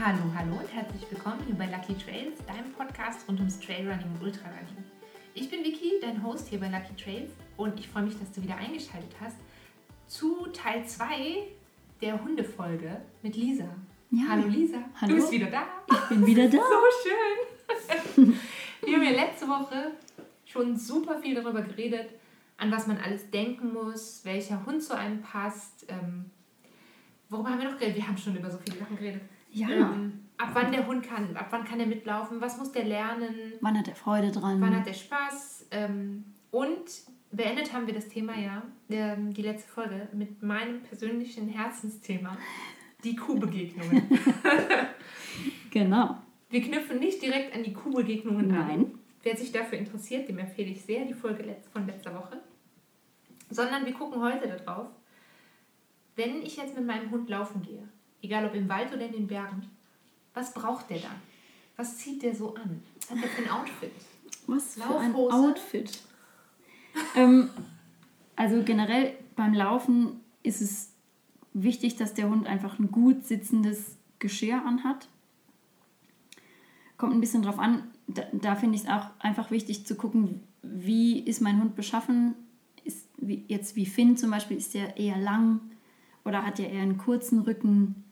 Hallo, hallo und herzlich willkommen hier bei Lucky Trails, deinem Podcast rund ums Trailrunning und Ultrarunning. Ich bin Vicky, dein Host hier bei Lucky Trails und ich freue mich, dass du wieder eingeschaltet hast zu Teil 2 der Hundefolge mit Lisa. Ja. Hallo Lisa, hallo. du bist wieder da. Ich bin wieder da. So schön. Wir haben ja letzte Woche schon super viel darüber geredet, an was man alles denken muss, welcher Hund zu einem passt. Ähm, worüber haben wir noch geredet? Wir haben schon über so viele Sachen geredet. Ja. Ähm, ab wann der Hund kann, ab wann kann er mitlaufen, was muss der lernen, Wann hat er Freude dran? wann hat er Spaß. Ähm, und beendet haben wir das Thema ja, ähm, die letzte Folge, mit meinem persönlichen Herzensthema, die Kuhbegegnungen. Genau. wir knüpfen nicht direkt an die Kuhbegegnungen an. Nein. Wer sich dafür interessiert, dem empfehle ich sehr die Folge von letzter Woche. Sondern wir gucken heute darauf, wenn ich jetzt mit meinem Hund laufen gehe, egal ob im Wald oder in den Bergen, was braucht der dann? Was zieht der so an? Was hat der für ein Outfit? Was für ein? Outfit. ähm, also generell beim Laufen ist es wichtig, dass der Hund einfach ein gut sitzendes Geschirr anhat. Kommt ein bisschen drauf an. Da, da finde ich es auch einfach wichtig zu gucken, wie ist mein Hund beschaffen. Ist wie, jetzt wie Finn zum Beispiel, ist der eher lang oder hat er eher einen kurzen Rücken?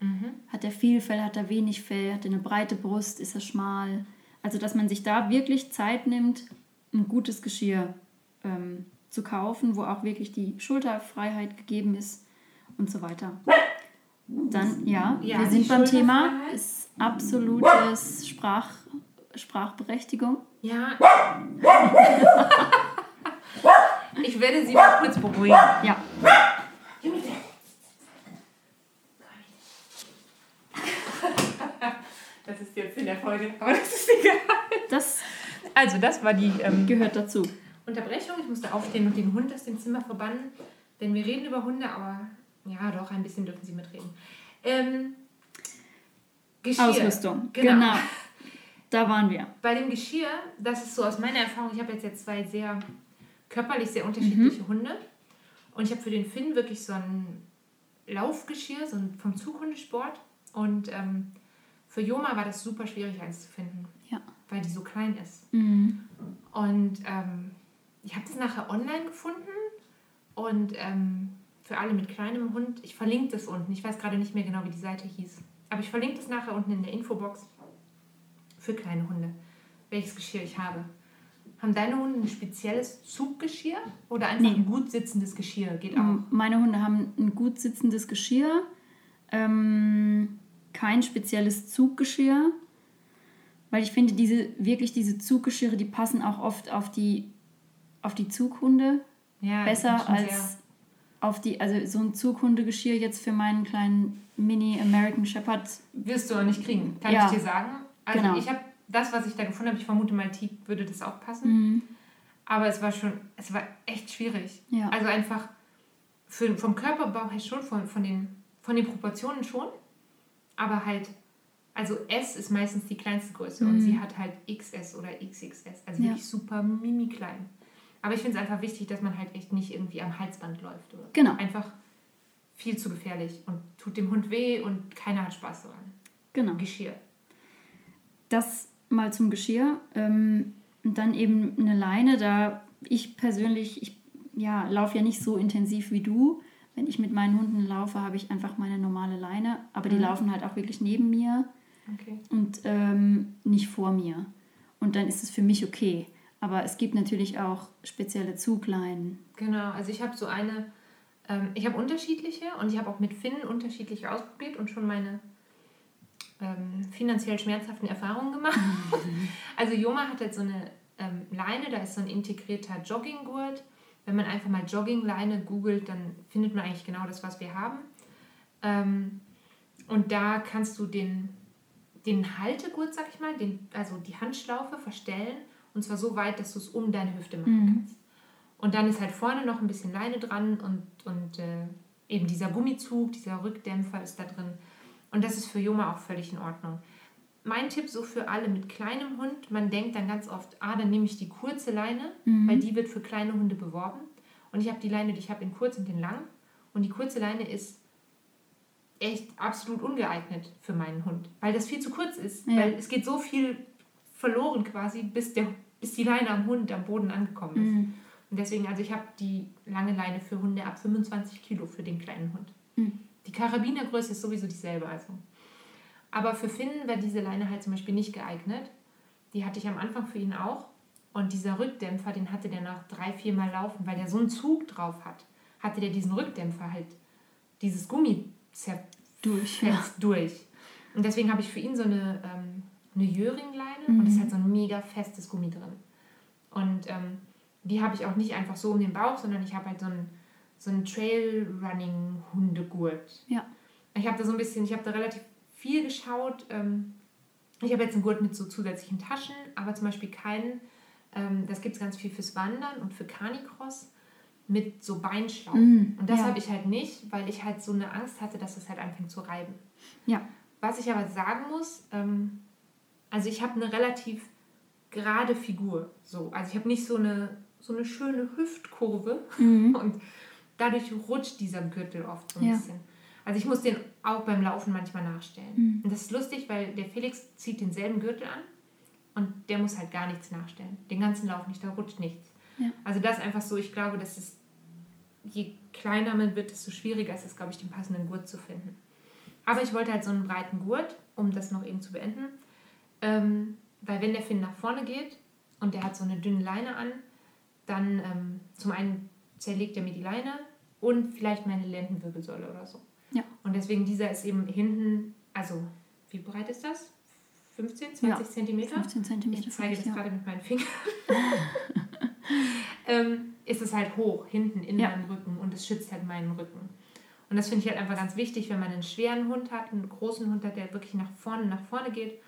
Hat er viel Fell, hat er wenig Fell, hat er eine breite Brust, ist er schmal? Also, dass man sich da wirklich Zeit nimmt, ein gutes Geschirr ähm, zu kaufen, wo auch wirklich die Schulterfreiheit gegeben ist und so weiter. Dann, ja, Ja, wir sind beim Thema, ist absolutes Sprach, Sprachberechtigung. Ja. Ich werde sie mal kurz beruhigen. Ja, Das ist jetzt in der Folge, aber das ist egal. das Also, das war die ähm, gehört dazu. Unterbrechung. Ich musste aufstehen und den Hund aus dem Zimmer verbannen. Denn wir reden über Hunde, aber ja, doch, ein bisschen dürfen sie mitreden. Ähm, Geschirr. Ausrüstung, Genau. genau. Da waren wir. Bei dem Geschirr, das ist so aus meiner Erfahrung, ich habe jetzt, jetzt zwei sehr körperlich sehr unterschiedliche Mhm. Hunde. Und ich habe für den Finn wirklich so ein Laufgeschirr, so ein vom Zughundesport. Und ähm, für Joma war das super schwierig, eins zu finden, Ja. weil die so klein ist. Mhm. Und ähm, ich habe das nachher online gefunden und ähm, für alle mit kleinem Hund, ich verlinke das unten. Ich weiß gerade nicht mehr genau, wie die Seite hieß. Aber ich verlinke das nachher unten in der Infobox für kleine Hunde, welches Geschirr ich habe. Haben deine Hunde ein spezielles Zuggeschirr oder einfach Nee. ein gut sitzendes Geschirr? Geht auch. Meine Hunde haben ein gut sitzendes Geschirr, ähm, kein spezielles Zuggeschirr, weil ich finde, diese wirklich diese Zuggeschirre, die passen auch oft auf die, auf die Zughunde Ja, besser als auf die, also so ein Zughundegeschirr jetzt für meinen kleinen Mini American Shepherd. Sehr, wirst du auch nicht kriegen, kann Ja. ich dir sagen. Also Genau. ich habe das, was ich da gefunden habe, ich vermute mal, Teak würde das auch passen. Mhm. Aber es war schon, es war echt schwierig. Ja. Also einfach für, vom Körperbau her schon, von, von, den, von den Proportionen schon. Aber halt, also S ist meistens die kleinste Größe und sie hat halt XS oder XXS. Also Mhm. Ja. wirklich super mini klein. Aber ich finde es einfach wichtig, dass man halt echt nicht irgendwie am Halsband läuft. Oder Genau. Einfach viel zu gefährlich und tut dem Hund weh und keiner hat Spaß daran. Genau. Geschirr. Das mal zum Geschirr. Ähm, und dann eben eine Leine, da ich persönlich, ich ja, laufe ja nicht so intensiv wie du. Wenn ich mit meinen Hunden laufe, habe ich einfach meine normale Leine, aber die Mhm. laufen halt auch wirklich neben mir Okay. und ähm, nicht vor mir. Und dann ist es für mich okay. Aber es gibt natürlich auch spezielle Zugleinen. Genau, also ich habe so eine, ähm, ich habe unterschiedliche und ich habe auch mit Finn unterschiedliche ausprobiert und schon meine ähm, finanziell schmerzhaften Erfahrungen gemacht. also Joma hat halt so eine ähm, Leine, da ist so ein integrierter Jogginggurt. Wenn man einfach mal Joggingleine googelt, dann findet man eigentlich genau das, was wir haben. Ähm, und da kannst du den, den Haltegurt, sag ich mal, den, also die Handschlaufe verstellen und zwar so weit, dass du es um deine Hüfte machen kannst. Und dann ist halt vorne noch ein bisschen Leine dran und, und äh, eben dieser Gummizug, dieser Rückdämpfer ist da drin. Und das ist für Joma auch völlig in Ordnung. Mein Tipp so für alle mit kleinem Hund, man denkt dann ganz oft, ah, dann nehme ich die kurze Leine, weil die wird für kleine Hunde beworben. Und ich habe die Leine, die ich habe in kurz und in lang. Und die kurze Leine ist echt absolut ungeeignet für meinen Hund, weil das viel zu kurz ist. Ja. Weil es geht so viel verloren quasi, bis, der, bis die Leine am Hund am Boden angekommen ist. Mhm. Und deswegen, also ich habe die lange Leine für Hunde ab 25 Kilo für den kleinen Hund. Mhm. Die Karabinergröße ist sowieso dieselbe. Also. Aber für Finn wäre diese Leine halt zum Beispiel nicht geeignet. Die hatte ich am Anfang für ihn auch. Und dieser Rückdämpfer, den hatte der nach drei, vier Mal laufen, weil der so einen Zug drauf hat, hatte der diesen Rückdämpfer halt, dieses Gummi zerfetzt Durch. Ja. durch. Und deswegen habe ich für ihn so eine, ähm, eine Jöringleine und es ist halt so ein mega festes Gummi drin. Und ähm, die habe ich auch nicht einfach so um den Bauch, sondern ich habe halt so einen, so einen Trail-Running-Hundegurt. Ja. Ich habe da so ein bisschen, ich habe da relativ viel geschaut. Ähm, ich habe jetzt einen Gurt mit so zusätzlichen Taschen, aber zum Beispiel keinen, ähm, das gibt es ganz viel fürs Wandern und für Canicross mit so Beinschlauch. Mm, und das ja. habe ich halt nicht, weil ich halt so eine Angst hatte, dass es halt anfängt zu reiben. Ja. Was ich aber sagen muss, ähm, also ich habe eine relativ gerade Figur. So. Also ich habe nicht so eine, so eine schöne Hüftkurve Mhm. und dadurch rutscht dieser Gürtel oft so ein Ja. bisschen. Also ich muss den auch beim Laufen manchmal nachstellen. Mhm. Und das ist lustig, weil der Felix zieht denselben Gürtel an und der muss halt gar nichts nachstellen. Den ganzen Lauf nicht, da rutscht nichts. Ja. Also das ist einfach so, ich glaube, dass es, je kleiner man wird, desto schwieriger ist es, glaube ich, den passenden Gurt zu finden. Aber ich wollte halt so einen breiten Gurt, um das noch eben zu beenden. Ähm, weil wenn der Finn nach vorne geht und der hat so eine dünne Leine an, dann ähm, zum einen zerlegt er mir die Leine und vielleicht meine Lendenwirbelsäule oder so. Ja. Und deswegen dieser ist eben hinten, also wie breit ist das? 15, 20 Ja. Zentimeter? 15 Zentimeter. Ich zeige das ja. gerade mit meinen Fingern. ähm, ist es halt hoch, hinten in Ja. meinem Rücken und es schützt halt meinen Rücken. Und das finde ich halt einfach ganz wichtig, wenn man einen schweren Hund hat, einen großen Hund hat, der wirklich nach vorne, nach vorne geht,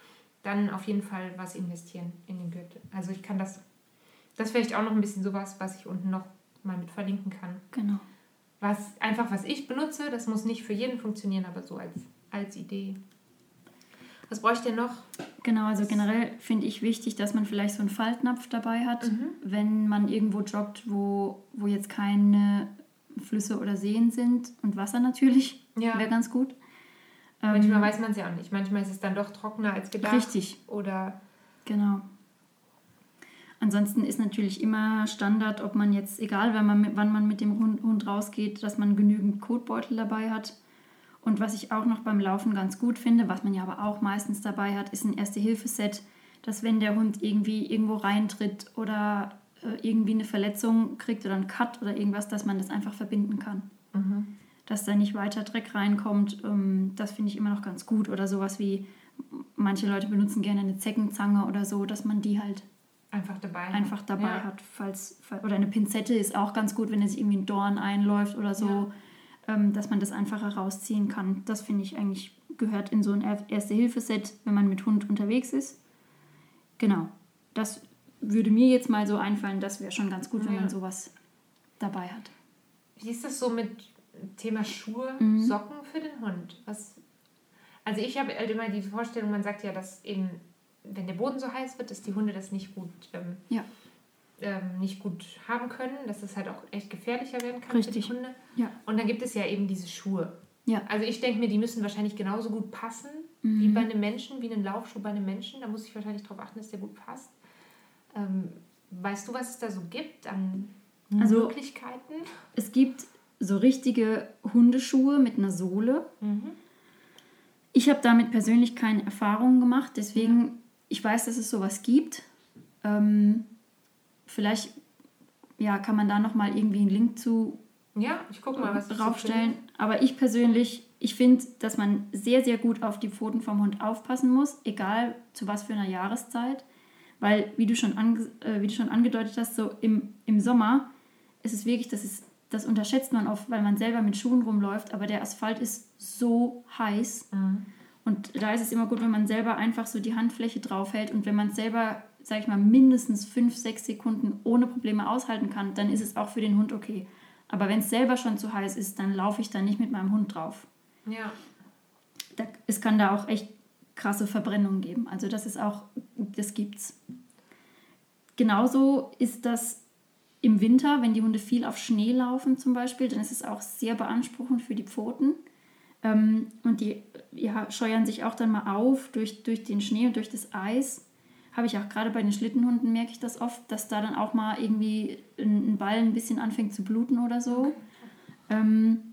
dann auf jeden Fall was investieren in den Gürtel. Also ich kann das, das vielleicht auch noch ein bisschen sowas, was ich unten noch mal mit verlinken kann. Genau. Was einfach, was ich benutze, das muss nicht für jeden funktionieren, aber so als, als Idee. Was brauche ich denn noch? Genau, also generell finde ich wichtig, dass man vielleicht so einen Faltnapf dabei hat, wenn man irgendwo joggt, wo, wo jetzt keine Flüsse oder Seen sind und Wasser natürlich, Ja. wäre ganz gut. Ähm, Manchmal weiß man es ja auch nicht. Manchmal ist es dann doch trockener als gedacht. Richtig. Oder Genau. Ansonsten ist natürlich immer Standard, ob man jetzt, egal wann man, mit- wann man mit dem Hund, rausgeht, dass man genügend Kotbeutel dabei hat. Und was ich auch noch beim Laufen ganz gut finde, was man ja aber auch meistens dabei hat, ist ein Erste-Hilfe-Set, dass wenn der Hund irgendwie irgendwo reintritt oder äh, irgendwie eine Verletzung kriegt oder einen Cut oder irgendwas, dass man das einfach verbinden kann. Dass da nicht weiter Dreck reinkommt, ähm, das finde ich immer noch ganz gut. Oder sowas wie, manche Leute benutzen gerne eine Zeckenzange oder so, dass man die halt einfach dabei. hat. einfach dabei ja. hat. Falls, fall- oder eine Pinzette ist auch ganz gut, wenn es irgendwie ein Dorn einläuft oder so, ähm, dass man das einfach herausziehen kann. Das finde ich eigentlich gehört in so ein Er- Erste-Hilfe-Set, wenn man mit Hund unterwegs ist. Genau. Das würde mir jetzt mal so einfallen, das wäre schon ganz gut, wenn Ja. man sowas dabei hat. Wie ist das so mit Thema Schuhe, Mhm. Socken für den Hund? Was, also ich habe halt immer die Vorstellung, man sagt ja, dass eben, wenn der Boden so heiß wird, dass die Hunde das nicht gut, ähm, Ja. ähm, nicht gut haben können, dass es halt auch echt gefährlicher werden kann Richtig. für die Hunde. Ja. Und dann gibt es ja eben diese Schuhe. Ja. Also ich denke mir, die müssen wahrscheinlich genauso gut passen Mhm. wie bei einem Menschen, wie ein Laufschuh bei einem Menschen. Da muss ich wahrscheinlich darauf achten, dass der gut passt. Ähm, weißt du, was es da so gibt an Also- Möglichkeiten? Es gibt so richtige Hundeschuhe mit einer Sohle. Mhm. Ich habe damit persönlich keine Erfahrungen gemacht, deswegen, ich weiß, dass es sowas gibt. Ähm, vielleicht ja, kann man da nochmal irgendwie einen Link zu Ja, ich gucke mal, was ich so. Aber ich persönlich, ich finde, dass man sehr, sehr gut auf die Pfoten vom Hund aufpassen muss, egal zu was für einer Jahreszeit. Weil, wie du schon, ange, äh, wie du schon angedeutet hast, so im, im Sommer ist es wirklich, das, ist, das unterschätzt man oft, weil man selber mit Schuhen rumläuft, aber der Asphalt ist so heiß. Mhm. Und da ist es immer gut, wenn man selber einfach so die Handfläche draufhält und wenn man es selber, sag ich mal, mindestens fünf, sechs Sekunden ohne Probleme aushalten kann, dann ist es auch für den Hund okay. Aber wenn es selber schon zu heiß ist, dann laufe ich da nicht mit meinem Hund drauf. Ja, Da, es kann da auch echt krasse Verbrennungen geben. Also das ist auch, das gibt's. Genauso ist das im Winter, wenn die Hunde viel auf Schnee laufen zum Beispiel, dann ist es auch sehr beanspruchend für die Pfoten. Ähm, und die ja, scheuern sich auch dann mal auf durch, durch den Schnee und durch das Eis. Habe ich auch gerade bei den Schlittenhunden, merke ich das oft, dass da dann auch mal irgendwie ein, ein Ball ein bisschen anfängt zu bluten oder so. Ähm,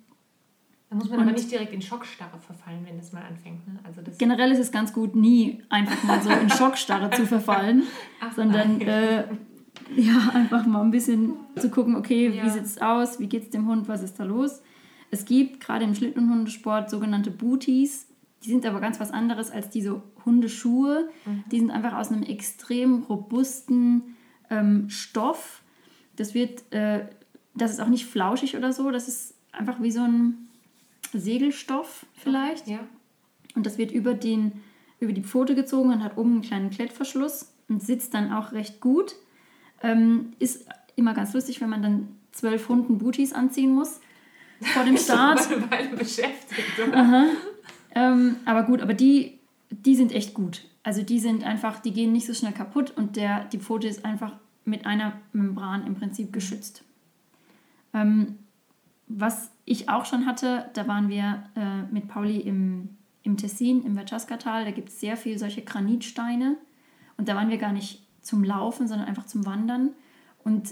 da muss man aber nicht direkt in Schockstarre verfallen, wenn das mal anfängt. Ne? Also das generell ist es ganz gut, nie einfach mal so in Schockstarre zu verfallen, Ach, sondern äh, ja, einfach mal ein bisschen zu gucken, okay, ja. wie sieht es aus, wie geht es dem Hund, was ist da los. Es gibt gerade im Schlittenhundesport sogenannte Booties, die sind aber ganz was anderes als diese Hundeschuhe. Mhm. Die sind einfach aus einem extrem robusten ähm, Stoff. Das wird, äh, das ist auch nicht flauschig oder so, das ist einfach wie so ein Segelstoff vielleicht. Ja. Und das wird über, den, über die Pfote gezogen und hat oben einen kleinen Klettverschluss und sitzt dann auch recht gut. Ähm, ist immer ganz lustig, wenn man dann zwölf Hunden Booties anziehen muss vor dem Start. eine Weile beschäftigt. Ähm, aber gut, aber die, die sind echt gut. Also die sind einfach, die gehen nicht so schnell kaputt und der, die Pfote ist einfach mit einer Membran im Prinzip geschützt. Ähm, was ich auch schon hatte, da waren wir äh, mit Pauli im, im Tessin, im Verchaska-Tal. Da gibt es sehr viele solche Granitsteine. Und da waren wir gar nicht zum Laufen, sondern einfach zum Wandern. Und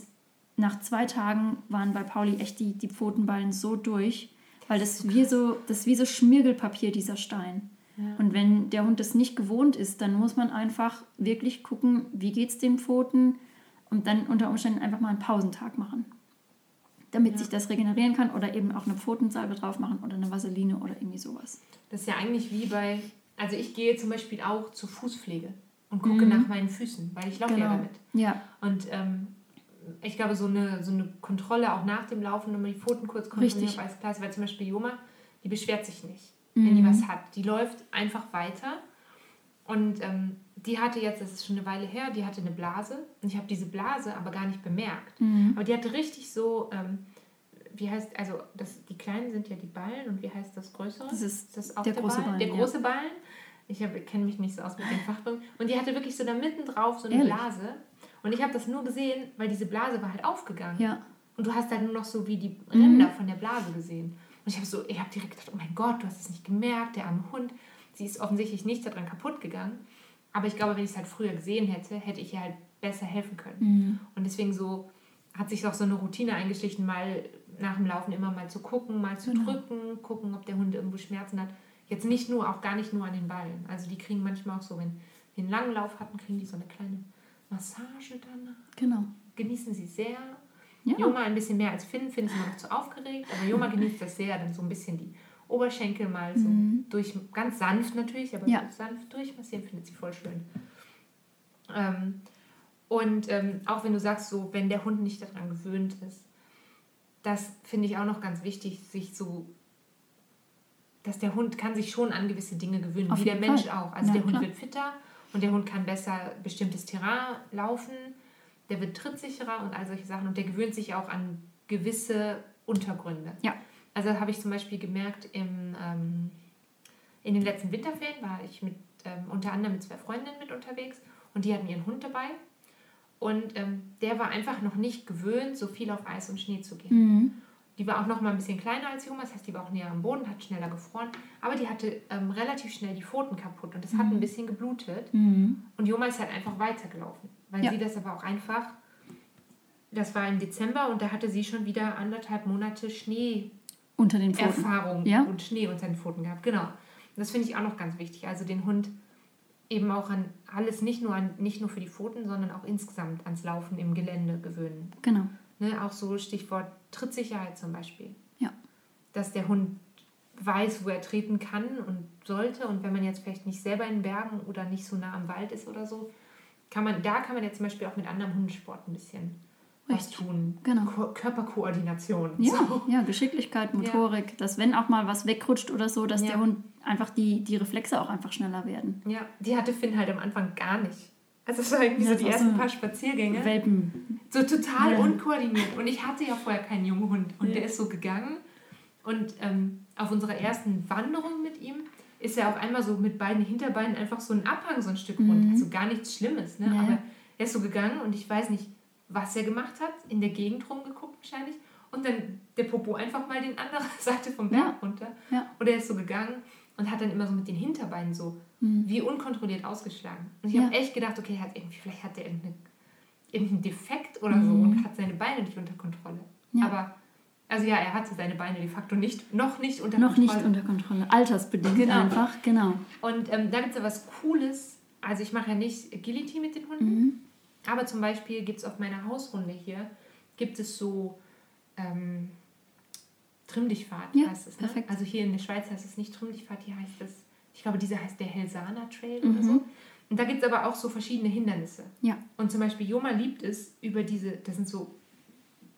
nach zwei Tagen waren bei Pauli echt die, die Pfotenballen so durch, weil das, das wie so, das ist wie so Schmirgelpapier, dieser Stein. Ja. Und wenn der Hund das nicht gewohnt ist, dann muss man einfach wirklich gucken, wie geht es den Pfoten und dann unter Umständen einfach mal einen Pausentag machen damit ja. sich das regenerieren kann oder eben auch eine Pfotensalbe drauf machen oder eine Vaseline oder irgendwie sowas. Das ist ja eigentlich wie bei, also ich gehe zum Beispiel auch zur Fußpflege und gucke mhm. nach meinen Füßen, weil ich laufe genau. ja damit. Ja. Und ähm, ich glaube, so eine, so eine Kontrolle auch nach dem Laufen, wenn man die Pfoten kurz kontrolliert, weiß klar, weil zum Beispiel Joma, die beschwert sich nicht, mhm. wenn die mhm. was hat. Die läuft einfach weiter und ähm, die hatte jetzt, das ist schon eine Weile her, die hatte eine Blase und ich habe diese Blase aber gar nicht bemerkt. Mhm. Aber die hatte richtig so, ähm, wie heißt, also das, die kleinen sind ja die Ballen und wie heißt das größere? Das ist, das auch der, der große Ballen. Der große ja. Ballen. Ich kenne mich nicht so aus mit den Fachbegriffen. Und die hatte wirklich so da mitten drauf so eine Ehrlich? Blase. Und ich habe das nur gesehen, weil diese Blase war halt aufgegangen. Ja. Und du hast halt nur noch so wie die Ränder mhm. von der Blase gesehen. Und ich habe so, ich habe direkt gedacht, oh mein Gott, du hast es nicht gemerkt, der arme Hund. Sie ist offensichtlich nicht daran kaputt gegangen. Aber ich glaube, wenn ich es halt früher gesehen hätte, hätte ich ihr halt besser helfen können. Mhm. Und deswegen so hat sich auch so eine Routine eingeschlichen, mal nach dem Laufen immer mal zu gucken, mal zu genau. drücken, gucken, ob der Hund irgendwo Schmerzen hat. Jetzt nicht nur, auch gar nicht nur an den Ballen. Also die kriegen manchmal auch so, wenn wir einen langen Lauf hatten, kriegen die so eine kleine Massage danach. Genau. Genießen sie sehr. Ja. Joma ein bisschen mehr als Finn. Finn ist immer noch zu aufgeregt, aber Joma genießt das sehr, dann so ein bisschen die Oberschenkel mal so mhm. durch, ganz sanft natürlich, aber ja. sanft durchmassieren, findet sie voll schön. Ähm, und ähm, auch wenn du sagst, so, wenn der Hund nicht daran gewöhnt ist, das finde ich auch noch ganz wichtig, sich so, dass der Hund kann sich schon an gewisse Dinge gewöhnen, Auf wie der Mensch Fall. auch. Also ja, der Hund klar. wird fitter und der Hund kann besser bestimmtes Terrain laufen, der wird trittsicherer und all solche Sachen und der gewöhnt sich auch an gewisse Untergründe. Ja. Also habe ich zum Beispiel gemerkt, im, ähm, in den letzten Winterferien war ich mit, ähm, unter anderem mit zwei Freundinnen mit unterwegs und die hatten ihren Hund dabei. Und ähm, der war einfach noch nicht gewöhnt, so viel auf Eis und Schnee zu gehen. Mhm. Die war auch noch mal ein bisschen kleiner als Juma, das heißt, die war auch näher am Boden, hat schneller gefroren. Aber die hatte ähm, relativ schnell die Pfoten kaputt und das mhm. hat ein bisschen geblutet. Mhm. Und Juma ist halt einfach weitergelaufen, weil ja. sie das aber auch einfach, das war im Dezember und da hatte sie schon wieder anderthalb Monate Schnee unter den Pfoten. Erfahrung ja? und Schnee unter den Pfoten gehabt. Genau. Das finde ich auch noch ganz wichtig. Also den Hund eben auch an alles, nicht nur, an, nicht nur für die Pfoten, sondern auch insgesamt ans Laufen im Gelände gewöhnen. Genau. Ne, auch so Stichwort Trittsicherheit zum Beispiel. Ja. Dass der Hund weiß, wo er treten kann und sollte. Und wenn man jetzt vielleicht nicht selber in Bergen oder nicht so nah am Wald ist oder so, kann man, da kann man jetzt zum Beispiel auch mit anderem Hundesport ein bisschen was tun. Genau. Ko Körperkoordination. Ja, so. ja, Geschicklichkeit, Motorik, ja. dass wenn auch mal was wegrutscht oder so, dass ja. der Hund einfach die, die Reflexe auch einfach schneller werden. Ja, die hatte Finn halt am Anfang gar nicht. Also es war irgendwie ja, so die ersten so paar Spaziergänge. Welpen. So total unkoordiniert. Und ich hatte ja vorher keinen jungen Hund. Und der ist so gegangen. Und ähm, auf unserer ersten Wanderung mit ihm ist er auf einmal so mit beiden Hinterbeinen einfach so ein Abhang so ein Stück runter. Mhm. Also gar nichts Schlimmes. Ne? Aber er ist so gegangen und ich weiß nicht, was er gemacht hat, in der Gegend rumgeguckt wahrscheinlich und dann der Popo einfach mal den anderen Seite vom Berg Ja. runter. Ja. Oder er ist so gegangen und hat dann immer so mit den Hinterbeinen so Mhm. wie unkontrolliert ausgeschlagen. Und ich Ja. habe echt gedacht, okay, hat irgendwie, vielleicht hat er irgendeine, irgendeinen Defekt oder so Mhm. und hat seine Beine nicht unter Kontrolle. Ja. Aber, also ja, er hatte seine Beine de facto nicht, noch nicht unter Noch Kontrolle. nicht unter Kontrolle. Altersbedingt Genau. einfach, genau. Und ähm, da gibt es ja was Cooles. Also ich mache ja nicht Agility mit den Hunden, Mhm. aber zum Beispiel gibt es auf meiner Hausrunde hier, gibt es so ähm, Trimm-dich-Fahrt Ja, heißt es. Ne? perfekt. Also hier in der Schweiz heißt es nicht Trimm-dich-Fahrt, hier heißt es, ich glaube, dieser heißt der Helsana Trail Mhm. oder so. Und da gibt es aber auch so verschiedene Hindernisse. Ja. Und zum Beispiel Joma liebt es, über diese, das sind so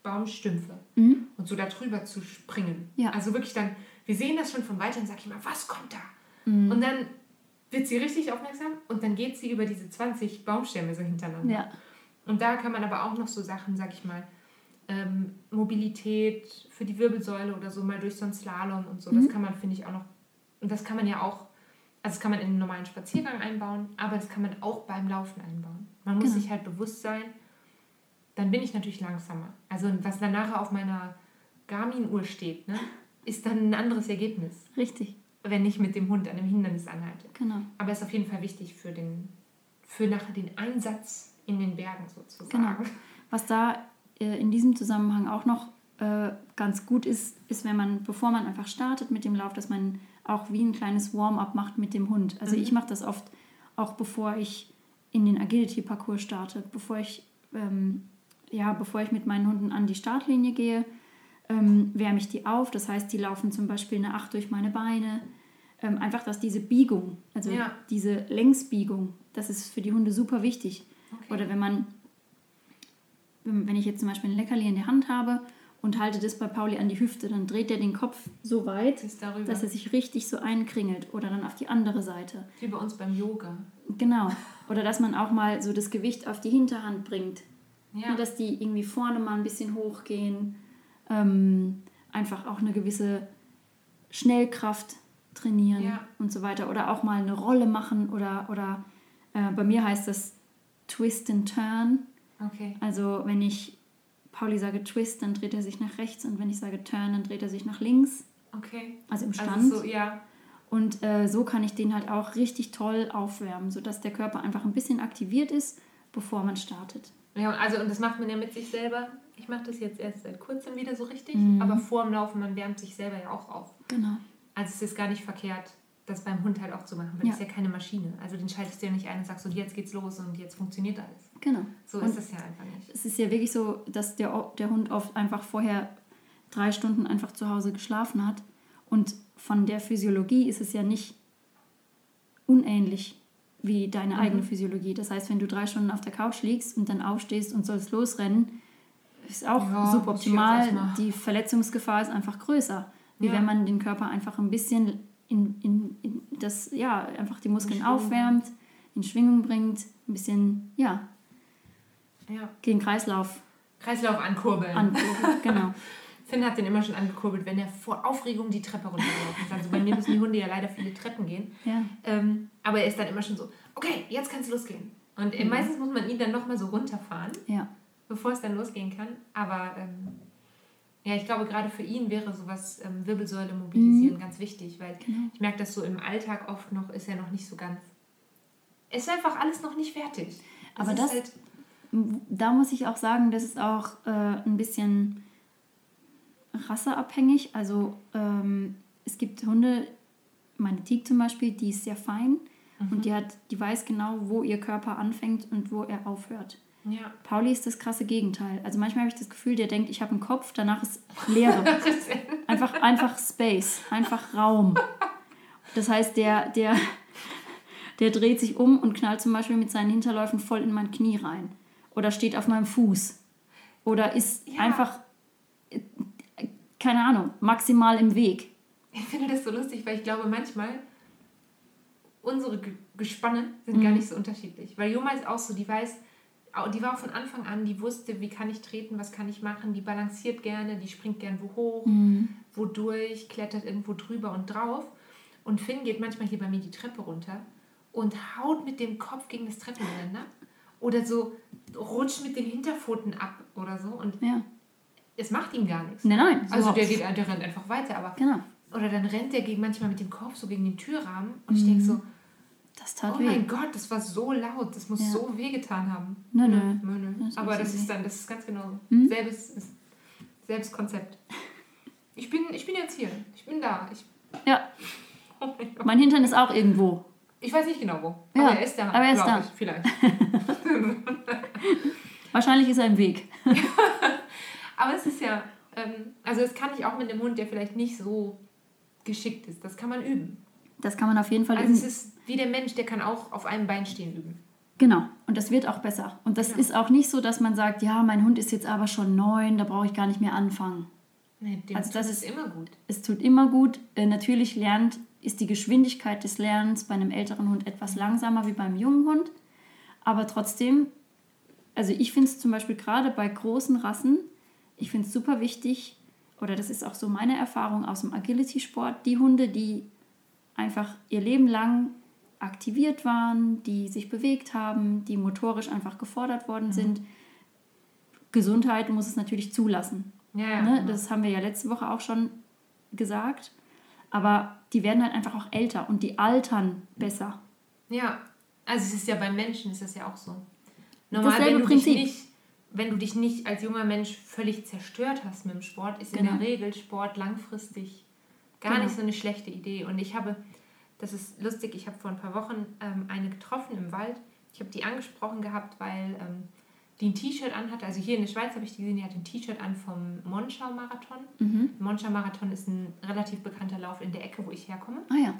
Baumstümpfe Mhm. und so da drüber zu springen. Ja. Also wirklich dann, wir sehen das schon von weitem und sag ich mal, was kommt da? Mhm. Und dann wird sie richtig aufmerksam und dann geht sie über diese 20 Baumstämme so hintereinander. Ja. Und da kann man aber auch noch so Sachen, sag ich mal, ähm, Mobilität für die Wirbelsäule oder so mal durch so einen Slalom und so. Mhm. Das kann man, finde ich, auch noch. Und das kann man ja auch, also das kann man in einen normalen Spaziergang einbauen, aber das kann man auch beim Laufen einbauen. Man muss Genau. sich halt bewusst sein, dann bin ich natürlich langsamer. Also was dann nachher auf meiner Garmin-Uhr steht, ne, ist dann ein anderes Ergebnis, Richtig, wenn ich mit dem Hund an einem Hindernis anhalte. genau. Aber ist auf jeden Fall wichtig für, den, für nachher den Einsatz in den Bergen sozusagen. Genau. Was da äh, in diesem Zusammenhang auch noch äh, ganz gut ist, ist, wenn man, bevor man einfach startet mit dem Lauf, dass man auch wie ein kleines Warm-up macht mit dem Hund. Also Mhm. ich mache das oft auch bevor ich in den Agility-Parcours starte, bevor ich, ähm, ja, bevor ich mit meinen Hunden an die Startlinie gehe, ähm, wärme ich die auf. Das heißt, die laufen zum Beispiel eine Acht durch meine Beine. Ähm, einfach, dass diese Biegung, also Ja. diese Längsbiegung, das ist für die Hunde super wichtig. Okay. Oder wenn man, wenn wenn ich jetzt zum Beispiel ein Leckerli in der Hand habe und halte das bei Pauli an die Hüfte, dann dreht er den Kopf so weit, dass er sich richtig so einkringelt oder dann auf die andere Seite. wie bei uns beim Yoga. Genau. Oder dass man auch mal so das Gewicht auf die Hinterhand bringt. Ja. Ne, dass die irgendwie vorne mal ein bisschen hochgehen. Ähm, einfach auch eine gewisse Schnellkraft trainieren Ja. und so weiter. Oder auch mal eine Rolle machen. Oder, oder äh, bei mir heißt das Twist and Turn. Okay. Also wenn ich Pauli sage Twist, dann dreht er sich nach rechts. Und wenn ich sage Turn, dann dreht er sich nach links. Okay. Also im Stand. Also so, ja. Und äh, so kann ich den halt auch richtig toll aufwärmen, sodass der Körper einfach ein bisschen aktiviert ist, bevor man startet. Ja, und also und das macht man ja mit sich selber. Ich mache das jetzt erst seit kurzem wieder so richtig, Mhm. aber vor dem Laufen, man wärmt sich selber ja auch auf. Genau. Also es ist gar nicht verkehrt, das beim Hund halt auch zu machen, weil Ja. das ist ja keine Maschine. Also den schaltest du ja nicht ein und sagst, so jetzt geht's los und jetzt funktioniert alles. Genau. So Und ist es ja einfach nicht. es ist ja wirklich so, dass der, der Hund oft einfach vorher drei Stunden einfach zu Hause geschlafen hat. Und von der Physiologie ist es ja nicht unähnlich wie deine Mhm. eigene Physiologie. Das heißt, wenn du drei Stunden auf der Couch liegst und dann aufstehst und sollst losrennen, ist auch Ja, suboptimal. Die Verletzungsgefahr ist einfach größer. Wie Ja. wenn man den Körper einfach ein bisschen in, in, in das, ja, einfach die Muskeln Schwingung aufwärmt, in Schwingung bringt, ein bisschen, ja, Ja. den Kreislauf Kreislauf ankurbeln. ankurbelt. genau. Finn hat den immer schon angekurbelt, wenn er vor Aufregung die Treppe runtergelaufen ist. Also bei mir müssen die Hunde ja leider viele Treppen gehen. Ja. Ähm, aber er ist dann immer schon so, okay, jetzt kann es losgehen. Und äh, Mhm. meistens muss man ihn dann nochmal so runterfahren, Ja. bevor es dann losgehen kann. Aber ähm, ja, ich glaube, gerade für ihn wäre sowas ähm, Wirbelsäule mobilisieren ganz wichtig, weil Genau. ich merke das so im Alltag oft noch, ist er noch nicht so ganz. Es ist einfach alles noch nicht fertig. Es Aber das- halt, Da muss ich auch sagen, das ist auch äh, ein bisschen rasseabhängig. Also ähm, es gibt Hunde, meine Teak zum Beispiel, die ist sehr fein und die, hat, die weiß genau, wo ihr Körper anfängt und wo er aufhört. ja. Pauli ist das krasse Gegenteil. Also manchmal habe ich das Gefühl, der denkt, ich habe einen Kopf, danach ist Leere. Einfach, einfach Space, einfach Raum. Das heißt, der, der, der dreht sich um und knallt zum Beispiel mit seinen Hinterläufen voll in mein Knie rein. Oder steht auf meinem Fuß. Oder ist Ja. einfach, keine Ahnung, maximal im Weg. Ich finde das so lustig, weil ich glaube, manchmal unsere Ge- Gespanne sind gar Mhm. nicht so unterschiedlich. Weil Joma ist auch so, die weiß, die war auch von Anfang an, die wusste, wie kann ich treten, was kann ich machen, die balanciert gerne, die springt gern wo hoch, wo durch, klettert irgendwo drüber und drauf. Und Finn geht manchmal hier bei mir die Treppe runter und haut mit dem Kopf gegen das Treppengeländer oder so rutscht mit den Hinterpfoten ab oder so. Und Ja, es macht ihm gar nichts. Nein, nein. Also der, geht, der rennt einfach weiter, aber Genau. oder dann rennt der gegen, manchmal mit dem Kopf so gegen den Türrahmen und ich denke so, Das tat oh weh. mein Gott, das war so laut, das muss Ja. so wehgetan haben. Nö, nö. nö, nö. Das Aber das ist dann, das ist ganz genau Mhm. selbes, selbes Konzept. Ich bin, ich bin jetzt hier, ich bin da. Ich, Ja, oh mein mein Hintern ist auch irgendwo. Ich weiß nicht genau wo, Ja, aber er ist da. aber er ist da. Ich, vielleicht. Wahrscheinlich ist er im Weg. Aber es ist ja, ähm, also das kann ich auch mit einem Hund, der vielleicht nicht so geschickt ist. Das kann man üben. Das kann man auf jeden Fall Also üben. es ist wie der Mensch, der kann auch auf einem Bein stehen üben. Genau. Und das wird auch besser. Und das Genau. ist auch nicht so, dass man sagt, ja, mein Hund ist jetzt aber schon neun, da brauche ich gar nicht mehr anfangen. Nee, dem Also tut das ist- immer gut. Es tut immer gut. Äh, natürlich lernt, ist die Geschwindigkeit des Lernens bei einem älteren Hund etwas langsamer wie beim jungen Hund. Aber trotzdem, also ich finde es zum Beispiel gerade bei großen Rassen, ich finde es super wichtig, oder das ist auch so meine Erfahrung aus dem Agility-Sport, die Hunde, die einfach ihr Leben lang aktiviert waren, die sich bewegt haben, die motorisch einfach gefordert worden sind. Gesundheit muss es natürlich zulassen. Ja, ja. Ne? genau. Das haben wir ja letzte Woche auch schon gesagt. Aber die werden halt einfach auch älter und die altern besser. Ja, also es ist ja beim Menschen ist das ja auch so. Normal, Dasselbe wenn du, dich Prinzip. nicht, wenn du dich nicht als junger Mensch völlig zerstört hast mit dem Sport, ist in Genau. der Regel Sport langfristig gar Genau. nicht so eine schlechte Idee. Und ich habe, das ist lustig, ich habe vor ein paar Wochen ähm, eine getroffen im Wald. Ich habe die angesprochen gehabt, weil ähm, die ein T-Shirt anhatte. Also hier in der Schweiz habe ich die gesehen, die hatte ein T-Shirt an vom Monschau-Marathon. Mhm. Monschau-Marathon ist ein relativ bekannter Lauf in der Ecke, wo ich herkomme. Ah ja.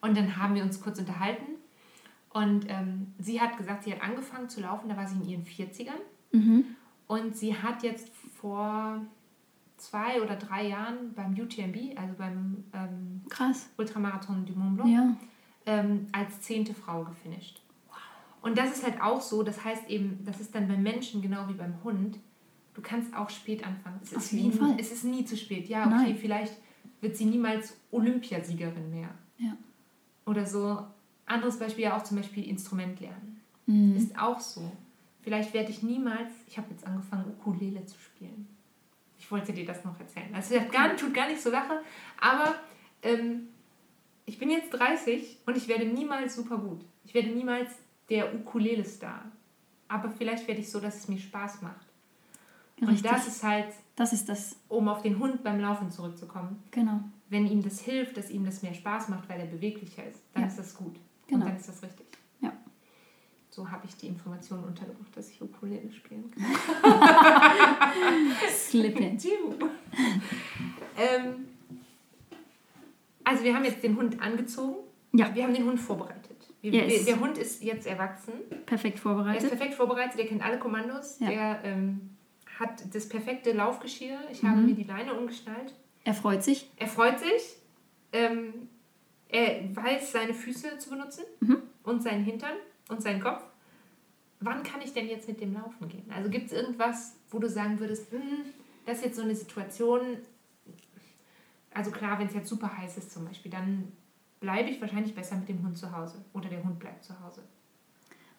Und dann haben wir uns kurz unterhalten. Und ähm, sie hat gesagt, sie hat angefangen zu laufen, da war sie in ihren 40ern. Mhm. Und sie hat jetzt vor zwei oder drei Jahren beim UTMB, also beim ähm. Ultramarathon du Mont Blanc, Ja. ähm, als zehnte Frau gefinisht. Und das ist halt auch so, das heißt eben, das ist dann beim Menschen genau wie beim Hund. Du kannst auch spät anfangen. Es Auf ist, jeden wie, Fall. es ist nie zu spät. Ja, okay, Nein. vielleicht wird sie niemals Olympiasiegerin mehr. Ja. Oder so. Anderes Beispiel ja auch zum Beispiel Instrument lernen. Mhm. Ist auch so. Vielleicht werde ich niemals, ich habe jetzt angefangen, Ukulele zu spielen. Ich wollte dir das noch erzählen. Das hat gar, tut gar nicht so Lache, aber ähm, ich bin jetzt 30 und ich werde niemals super gut. Ich werde niemals der Ukulele-Star. Aber vielleicht werde ich so, dass es mir Spaß macht. Und Richtig. das ist halt, Das ist das. um auf den Hund beim Laufen zurückzukommen. Genau. Wenn ihm das hilft, dass ihm das mehr Spaß macht, weil er beweglicher ist, dann Ja. ist das gut. Genau. Und dann ist das richtig. Ja. So habe ich die Information untergebracht, dass ich Ukulele spielen kann. Slip in. Tschiu. ähm, also wir haben jetzt den Hund angezogen. Ja. Wir haben den Hund vorbereitet. Yes. wir, der Hund ist jetzt erwachsen. Perfekt Er ist vorbereitet. perfekt vorbereitet, der kennt alle Kommandos. Ja. Der ähm, hat das perfekte Laufgeschirr. Ich habe Mhm. mir die Leine umgeschnallt. Er freut sich. Er freut sich. Ähm, er weiß, seine Füße zu benutzen Mhm. und seinen Hintern und seinen Kopf. Wann kann ich denn jetzt mit dem laufen gehen? Also gibt es irgendwas, wo du sagen würdest, "Hm, das ist jetzt so eine Situation, also klar, wenn es jetzt super heiß ist zum Beispiel, dann bleibe ich wahrscheinlich besser mit dem Hund zu Hause. Oder der Hund bleibt zu Hause.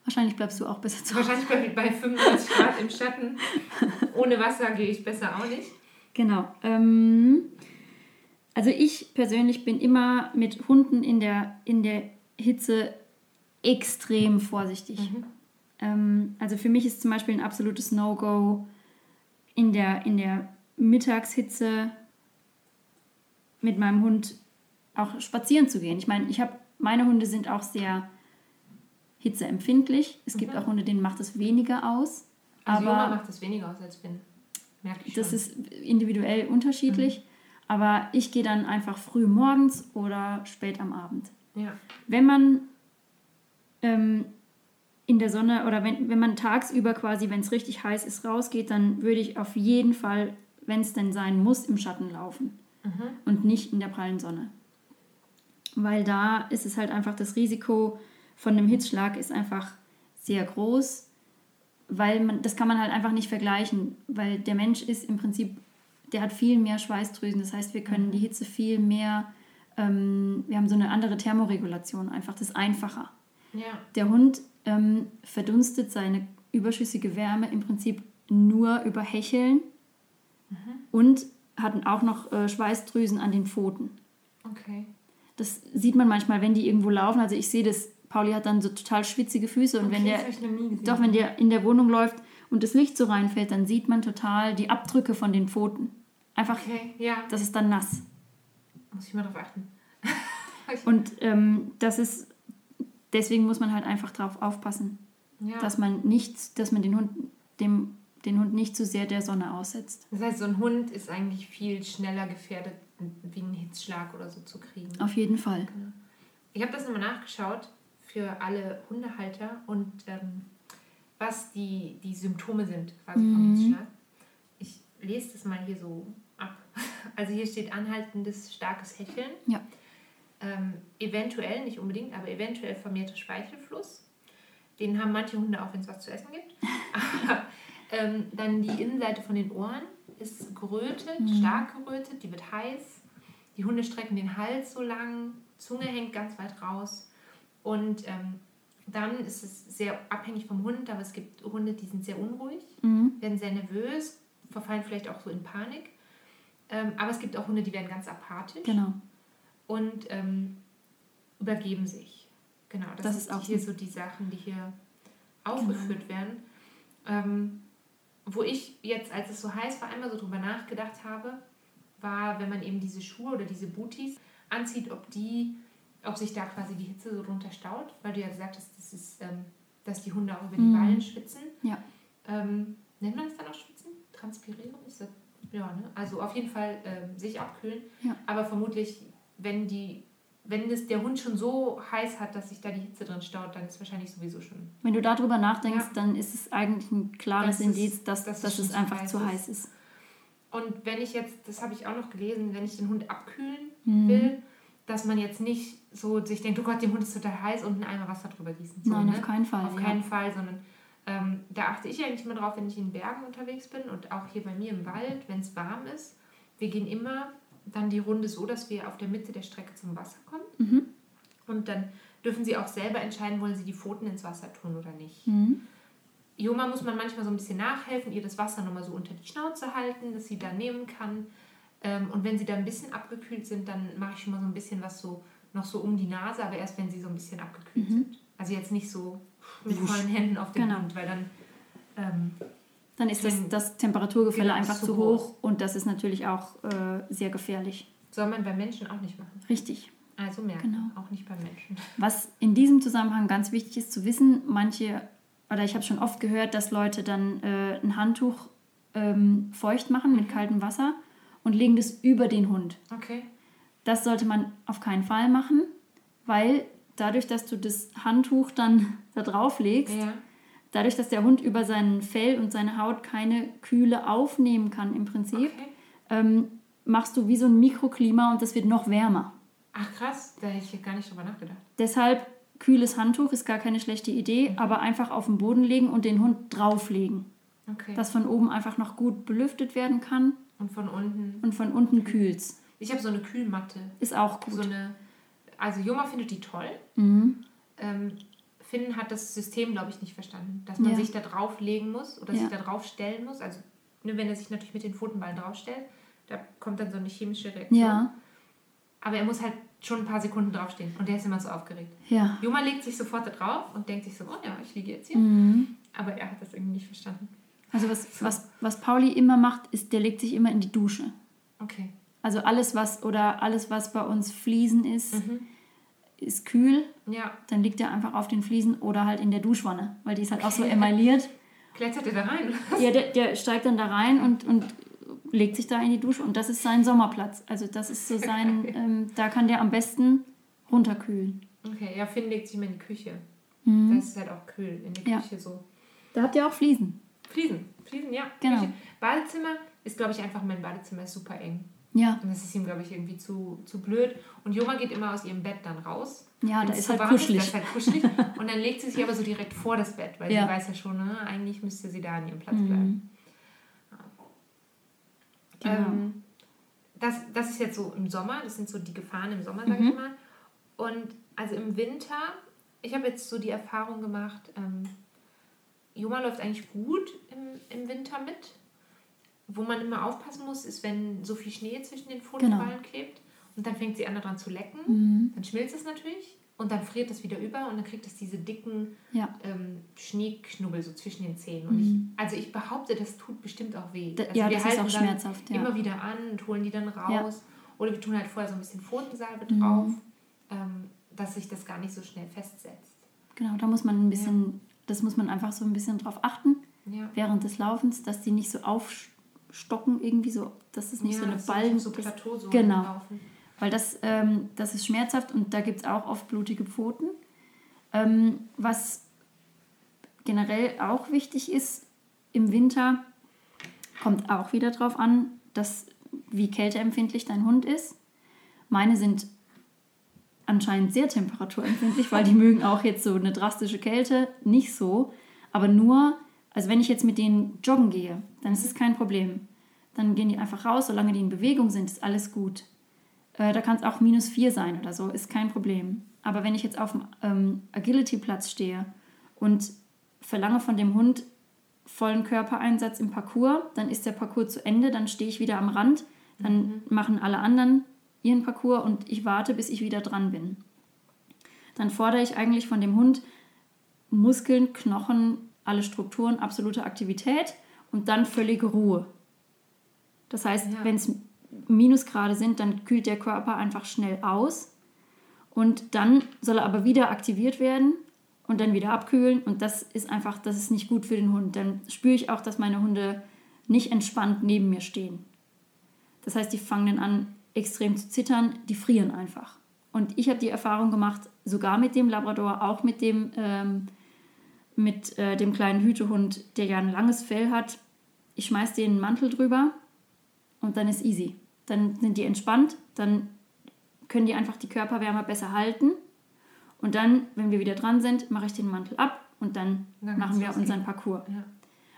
Wahrscheinlich bleibst du auch besser zu Hause. Wahrscheinlich bei, bei 35 Grad im Schatten. Ohne Wasser gehe ich besser auch nicht. Genau. Ähm, also ich persönlich bin immer mit Hunden in der, in der Hitze extrem vorsichtig. Mhm. Ähm, also für mich ist zum Beispiel ein absolutes No-Go in der, in der Mittagshitze mit meinem Hund auch spazieren zu gehen. Ich meine, ich habe meine Hunde sind auch sehr hitzeempfindlich. Es gibt Mhm. auch Hunde, denen macht es weniger aus. Also aber macht das weniger aus als Finn. Merke ich das schon. ist individuell unterschiedlich. Aber ich gehe dann einfach früh morgens oder spät am Abend. ja. Wenn man ähm, in der Sonne oder wenn, wenn man tagsüber quasi, wenn es richtig heiß ist, rausgeht, dann würde ich auf jeden Fall, wenn es denn sein muss, im Schatten laufen Mhm. und nicht in der prallen Sonne. Weil da ist es halt einfach das Risiko von einem Hitzschlag ist einfach sehr groß, weil man, das kann man halt einfach nicht vergleichen, weil der Mensch ist im Prinzip, der hat viel mehr Schweißdrüsen, das heißt, wir können die Hitze viel mehr, ähm, wir haben so eine andere Thermoregulation, einfach das ist einfacher. Ja. Der Hund ähm, verdunstet seine überschüssige Wärme im Prinzip nur über Hecheln und hatten auch noch äh, Schweißdrüsen an den Pfoten. Okay. Das sieht man manchmal, wenn die irgendwo laufen. Also ich sehe das, Pauli hat dann so total schwitzige Füße und wenn Okay, der, nie gesehen. doch wenn der in der Wohnung läuft und das Licht so reinfällt, dann sieht man total die Abdrücke von den Pfoten. Einfach, Okay, ja. das ist dann nass. Muss ich mal drauf achten. Und ähm, das ist, deswegen muss man halt einfach drauf aufpassen, Ja. dass man nicht, dass man den Hund, dem, den Hund nicht zu sehr der Sonne aussetzt. Das heißt, so ein Hund ist eigentlich viel schneller gefährdet, wie einen Hitzschlag oder so zu kriegen. Auf jeden Fall. Ich habe das nochmal nachgeschaut für alle Hundehalter und ähm, was die, die Symptome sind quasi vom Hitzschlag. Ich lese das mal hier so ab. Also hier steht anhaltendes starkes Hecheln. Ja. Ähm, eventuell, nicht unbedingt, aber eventuell vermehrter Speichelfluss. Den haben manche Hunde auch, wenn es was zu essen gibt. Aber, ähm, dann die Innenseite von den Ohren ist gerötet, stark gerötet, die wird heiß. Die Hunde strecken den Hals so lang, Zunge hängt ganz weit raus. Und ähm, dann ist es sehr abhängig vom Hund, aber es gibt Hunde, die sind sehr unruhig, Mhm. werden sehr nervös, verfallen vielleicht auch so in Panik. Ähm, aber es gibt auch Hunde, die werden ganz apathisch Genau. und ähm, übergeben sich. Genau, das, Das ist auch hier so. die Sachen, die hier aufgeführt werden. Ähm, wo ich jetzt, als es so heiß war, einmal so drüber nachgedacht habe, war, wenn man eben diese Schuhe oder diese Booties anzieht, ob die, ob sich da quasi die Hitze so drunter staut, weil du ja gesagt hast, das ist, ähm, dass die Hunde auch über die Mhm. Ballen schwitzen. Ja. Ähm, nennt man das dann auch schwitzen? Transpirieren? Ist das, ja, ne? Also auf jeden Fall ähm, sich abkühlen. Ja. Aber vermutlich, wenn die, wenn das der Hund schon so heiß hat, dass sich da die Hitze drin staut, dann ist wahrscheinlich sowieso schon. Wenn du darüber nachdenkst, Ja. dann ist es eigentlich ein klares Das ist- Indiz, dass, dass es dass es einfach heiß zu ist. heiß ist. Und wenn ich jetzt, das habe ich auch noch gelesen, wenn ich den Hund abkühlen Mhm. will, dass man jetzt nicht so sich denkt, oh Gott, dem Hund ist total heiß und einen Eimer Wasser drüber gießen. So, Nein, ne? auf keinen Fall. Auf ja. keinen Fall, sondern ähm, da achte ich eigentlich immer drauf, wenn ich in Bergen unterwegs bin und auch hier bei mir im Wald, wenn es warm ist. Wir gehen immer dann die Runde so, dass wir auf der Mitte der Strecke zum Wasser kommen. Mhm. Und dann dürfen sie auch selber entscheiden, wollen sie die Pfoten ins Wasser tun oder nicht. Mhm. Joma muss man manchmal so ein bisschen nachhelfen, ihr das Wasser nochmal so unter die Schnauze halten, dass sie da nehmen kann. Ähm, und wenn sie dann ein bisschen abgekühlt sind, dann mache ich schon mal so ein bisschen was so noch so um die Nase, aber erst wenn sie so ein bisschen abgekühlt sind. Also jetzt nicht so mit vollen Händen auf den Genau. Hund, weil dann ähm, Dann ist das, Wenn- das Temperaturgefälle Genau, einfach zu groß. hoch und das ist natürlich auch äh, sehr gefährlich. soll man bei Menschen auch nicht machen. Richtig. Also merken, Genau. auch nicht bei Menschen. Was in diesem Zusammenhang ganz wichtig ist zu wissen, manche, oder ich habe schon oft gehört, dass Leute dann äh, ein Handtuch ähm, feucht machen mit kaltem Wasser und legen das über den Hund. Okay. Das sollte man auf keinen Fall machen, weil dadurch, dass du das Handtuch dann da drauf legst, Ja. Dadurch, dass der Hund über sein Fell und seine Haut keine Kühle aufnehmen kann im Prinzip, Okay. ähm, machst du wie so ein Mikroklima und das wird noch wärmer. Ach krass, da hätte ich gar nicht drüber nachgedacht. Deshalb kühles Handtuch ist gar keine schlechte Idee, Mhm. aber einfach auf den Boden legen und den Hund drauflegen, Okay. dass von oben einfach noch gut belüftet werden kann und von unten. und von unten kühlt's. Ich habe so eine Kühlmatte. Ist auch gut. So eine. Also Joma findet die toll. Mhm. Ähm, Finn hat das System, glaube ich, nicht verstanden. Dass man Ja. sich da drauflegen muss oder Ja. sich da drauf stellen muss. Also ne, wenn er sich natürlich mit den Pfotenballen draufstellt, da kommt dann so eine chemische Reaktion. Ja, Aber er muss halt schon ein paar Sekunden draufstehen und der ist immer so aufgeregt. ja. Joma legt sich sofort da drauf und denkt sich so, oh ja, ich liege jetzt hier. Mhm. Aber er hat das irgendwie nicht verstanden. Also was, was, was Pauli immer macht, ist, der legt sich immer in die Dusche. Okay. Also alles, was oder alles, was bei uns Fliesen ist, Mhm. Ist kühl. Ja. Dann liegt er einfach auf den Fliesen oder halt in der Duschwanne, weil die ist halt auch so Okay. emailliert. Klettert er da rein? Ja, der, der steigt dann da rein und, und legt sich da in die Dusche und das ist sein Sommerplatz. Also das ist so sein, ähm, da kann der am besten runterkühlen. Okay, ja, Finn legt sich immer in die Küche. Mhm. Das ist halt auch kühl in der Ja. Küche so. Da habt ihr auch Fliesen. Fliesen, Fliesen, ja. Genau. Küche. Badezimmer ist, glaube ich, einfach, mein Badezimmer ist super eng. Ja, Und das ist ihm, glaube ich, irgendwie zu, zu blöd. Und Joma geht immer aus ihrem Bett dann raus. ja, da ist halt warm kuschelig. Ist, halt kuschelig. Und dann legt sie sich aber so direkt vor das Bett, weil Ja. sie weiß ja schon, ne, eigentlich müsste sie da an ihrem Platz Mhm. bleiben. Genau. Ähm, das, das ist jetzt so im Sommer, das sind so die Gefahren im Sommer, sag Mhm. ich mal. Und also im Winter, ich habe jetzt so die Erfahrung gemacht, ähm, Joma läuft eigentlich gut im, im Winter mit, wo man immer aufpassen muss, ist, wenn so viel Schnee zwischen den Pfotenballen genau. klebt und dann fängt sie an daran zu lecken, mhm. dann schmilzt es natürlich und dann friert es wieder über und dann kriegt es diese dicken ja. ähm, Schneeknubbel so zwischen den Zähnen. Und mhm. ich, also ich behaupte, das tut bestimmt auch weh. Also ja, das ist auch schmerzhaft. Ja. Immer wieder an und holen die dann raus. Ja. Oder wir tun halt vorher so ein bisschen Pfotensalbe mhm. drauf, ähm, dass sich das gar nicht so schnell festsetzt. Genau, da muss man ein bisschen, das muss man einfach so ein bisschen drauf achten während des Laufens, dass die nicht so aufstocken irgendwie so, dass es nicht so eine Ballen... So Plateau so genau. Laufen. Weil das, ähm, das ist schmerzhaft und da gibt es auch oft blutige Pfoten. Ähm, was generell auch wichtig ist im Winter, kommt auch wieder darauf an, dass, wie kälteempfindlich dein Hund ist. Meine sind anscheinend sehr temperaturempfindlich, weil die mögen auch jetzt so eine drastische Kälte nicht so. Aber nur, also wenn ich jetzt mit denen joggen gehe, dann ist es kein Problem. Dann gehen die einfach raus, solange die in Bewegung sind, ist alles gut. Äh, da kann es auch minus 4 sein oder so, ist kein Problem. Aber wenn ich jetzt auf dem ähm, Agility-Platz stehe und verlange von dem Hund vollen Körpereinsatz im Parcours, dann ist der Parcours zu Ende, dann stehe ich wieder am Rand, dann mhm. machen alle anderen ihren Parcours und ich warte, bis ich wieder dran bin. Dann fordere ich eigentlich von dem Hund Muskeln, Knochen, alle Strukturen, absolute Aktivität und dann völlige Ruhe. Das heißt, ja. wenn es Minusgrade sind, dann kühlt der Körper einfach schnell aus und dann soll er aber wieder aktiviert werden und dann wieder abkühlen und das ist einfach, das ist nicht gut für den Hund. Dann spüre ich auch, dass meine Hunde nicht entspannt neben mir stehen. Das heißt, die fangen dann an, extrem zu zittern, die frieren einfach. Und ich habe die Erfahrung gemacht, sogar mit dem Labrador, auch mit dem, ähm, mit, äh, dem kleinen Hütehund, der ja ein langes Fell hat. Ich schmeiße den Mantel drüber und dann ist easy. Dann sind die entspannt, dann können die einfach die Körperwärme besser halten. Und dann, wenn wir wieder dran sind, mache ich den Mantel ab und dann, dann machen wir unseren Parcours. Ja.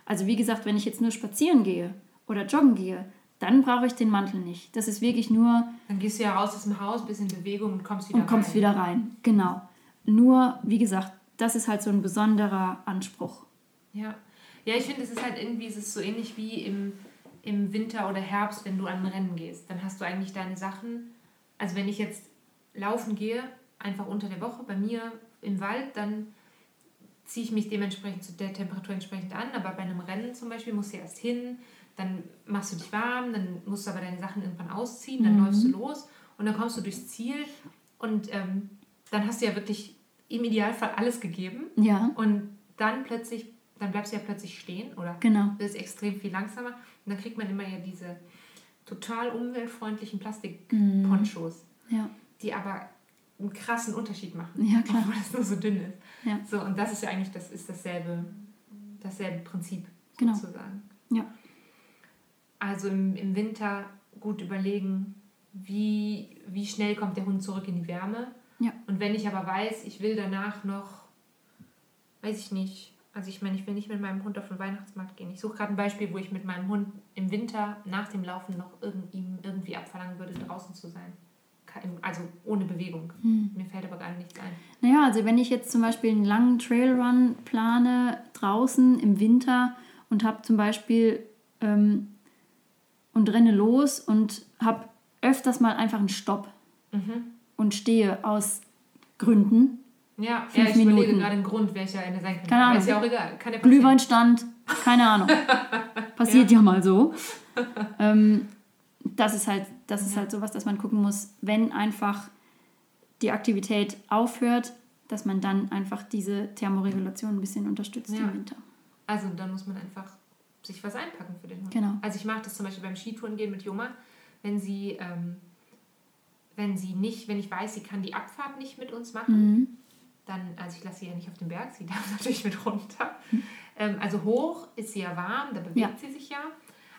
Also wie gesagt, wenn ich jetzt nur spazieren gehe oder joggen gehe, dann brauche ich den Mantel nicht. Das ist wirklich nur. Dann gehst du ja raus aus dem Haus, bist in Bewegung und kommst wieder und kommst rein. wieder rein. Genau. Nur, wie gesagt, das ist halt so ein besonderer Anspruch. Ja. Ja, ich finde, es ist halt irgendwie, es ist so ähnlich wie im, im Winter oder Herbst, wenn du an ein Rennen gehst. Dann hast du eigentlich deine Sachen. Also wenn ich jetzt laufen gehe, einfach unter der Woche bei mir im Wald, dann ziehe ich mich dementsprechend zu der Temperatur entsprechend an. Aber bei einem Rennen zum Beispiel musst du erst hin, dann machst du dich warm, dann musst du aber deine Sachen irgendwann ausziehen, dann mhm. läufst du los und dann kommst du durchs Ziel und ähm, dann hast du ja wirklich im Idealfall alles gegeben. Ja. Und dann plötzlich, dann bleibst du ja plötzlich stehen oder genau. bist extrem viel langsamer. Und dann kriegt man immer ja diese total umweltfreundlichen Plastikponchos, mhm. ja. die aber einen krassen Unterschied machen, ja, klar. obwohl das nur so dünn ist. Ja. So, und das ist ja eigentlich das ist dasselbe, dasselbe Prinzip genau. sozusagen. Ja. Also im, im Winter gut überlegen, wie, wie schnell kommt der Hund zurück in die Wärme. Ja. Und wenn ich aber weiß, ich will danach noch, weiß ich nicht, also ich meine, ich will nicht mit meinem Hund auf den Weihnachtsmarkt gehen. Ich suche gerade ein Beispiel, wo ich mit meinem Hund im Winter nach dem Laufen noch irgend, ihm irgendwie abverlangen würde, draußen zu sein. Also ohne Bewegung. Hm. Mir fällt aber gar nichts ein. Naja, also wenn ich jetzt zum Beispiel einen langen Trailrun plane draußen im Winter und habe zum Beispiel ähm, und renne los und habe öfters mal einfach einen Stopp mhm. Und stehe aus Gründen. Ja, fünf ja ich Minuten. überlege gerade einen Grund, welcher eine sein könnte. Keine Ahnung. Ist ja auch egal. Kann ja Glühweinstand, keine Ahnung. Passiert ja. ja. mal so. ähm, das ist halt, das ist ja. halt sowas, dass man gucken muss, wenn einfach die Aktivität aufhört, dass man dann einfach diese Thermoregulation ein bisschen unterstützt ja. im Winter. Also dann muss man einfach sich was einpacken für den Hund. Genau. Also ich mache das zum Beispiel beim Skitouren gehen mit Joma, wenn sie, ähm, wenn sie nicht, wenn ich weiß, sie kann die Abfahrt nicht mit uns machen, mhm. dann, also ich lasse sie ja nicht auf den Berg, sie darf natürlich mit runter. Mhm. Ähm, also hoch ist sie ja warm, da bewegt ja. sie sich ja.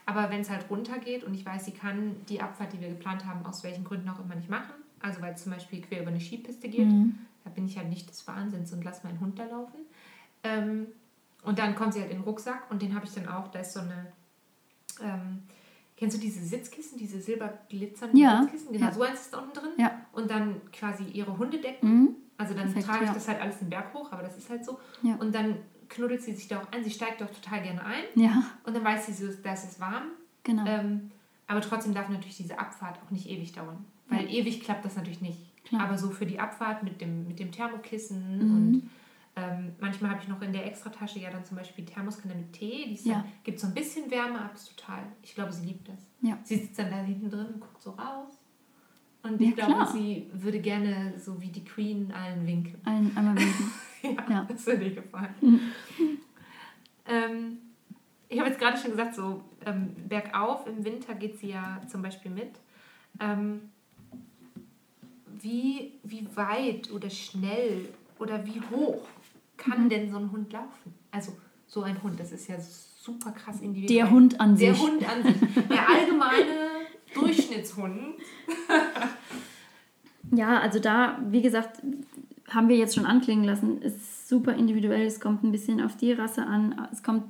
Aber wenn es halt runter geht und ich weiß, sie kann die Abfahrt, die wir geplant haben, aus welchen Gründen auch immer nicht machen, also weil es zum Beispiel quer über eine Skipiste geht, mhm. da bin ich halt nicht des Wahnsinns und lasse meinen Hund da laufen. Ähm, und dann kommt sie halt in den Rucksack und den habe ich dann auch, da ist so eine, ähm, kennst du diese Sitzkissen, diese silberglitzernden ja. Sitzkissen? Genau, ja. so eins ist da unten drin. Ja. Und dann quasi ihre Hundedecken. Mhm. Also dann Perfekt, trage ich das halt alles den Berg hoch, aber das ist halt so. Und dann knuddelt sie sich da auch ein. Sie steigt doch total gerne ein. Ja. Und dann weiß sie so, da ist es warm. Genau. Ähm, aber trotzdem darf natürlich diese Abfahrt auch nicht ewig dauern. Weil ewig klappt das natürlich nicht. Klar. Aber so für die Abfahrt mit dem, mit dem Thermokissen Mhm. und ähm, manchmal habe ich noch in der Extratasche ja dann zum Beispiel Thermoskanne mit Tee. Die Ja. gibt so ein bisschen Wärme ab, ist total. Ich glaube, sie liebt das. Ja. Sie sitzt dann da hinten drin und guckt so raus. Und Ja, ich glaube, klar. sie würde gerne so wie die Queen allen winken. Ein, einmal winken. Ja, Ja. das würde dir gefallen. ähm, ich habe jetzt gerade schon gesagt, so ähm, bergauf im Winter geht sie ja zum Beispiel mit. Ähm, wie, wie weit oder schnell oder wie hoch kann Mhm. denn so ein Hund laufen? Also so ein Hund, das ist ja super krass individuell. Der Hund an Der sich. Hund an sich. Der allgemeine Durchschnittshund. Ja, also da, wie gesagt, haben wir jetzt schon anklingen lassen, ist super individuell. Es kommt ein bisschen auf die Rasse an. Es kommt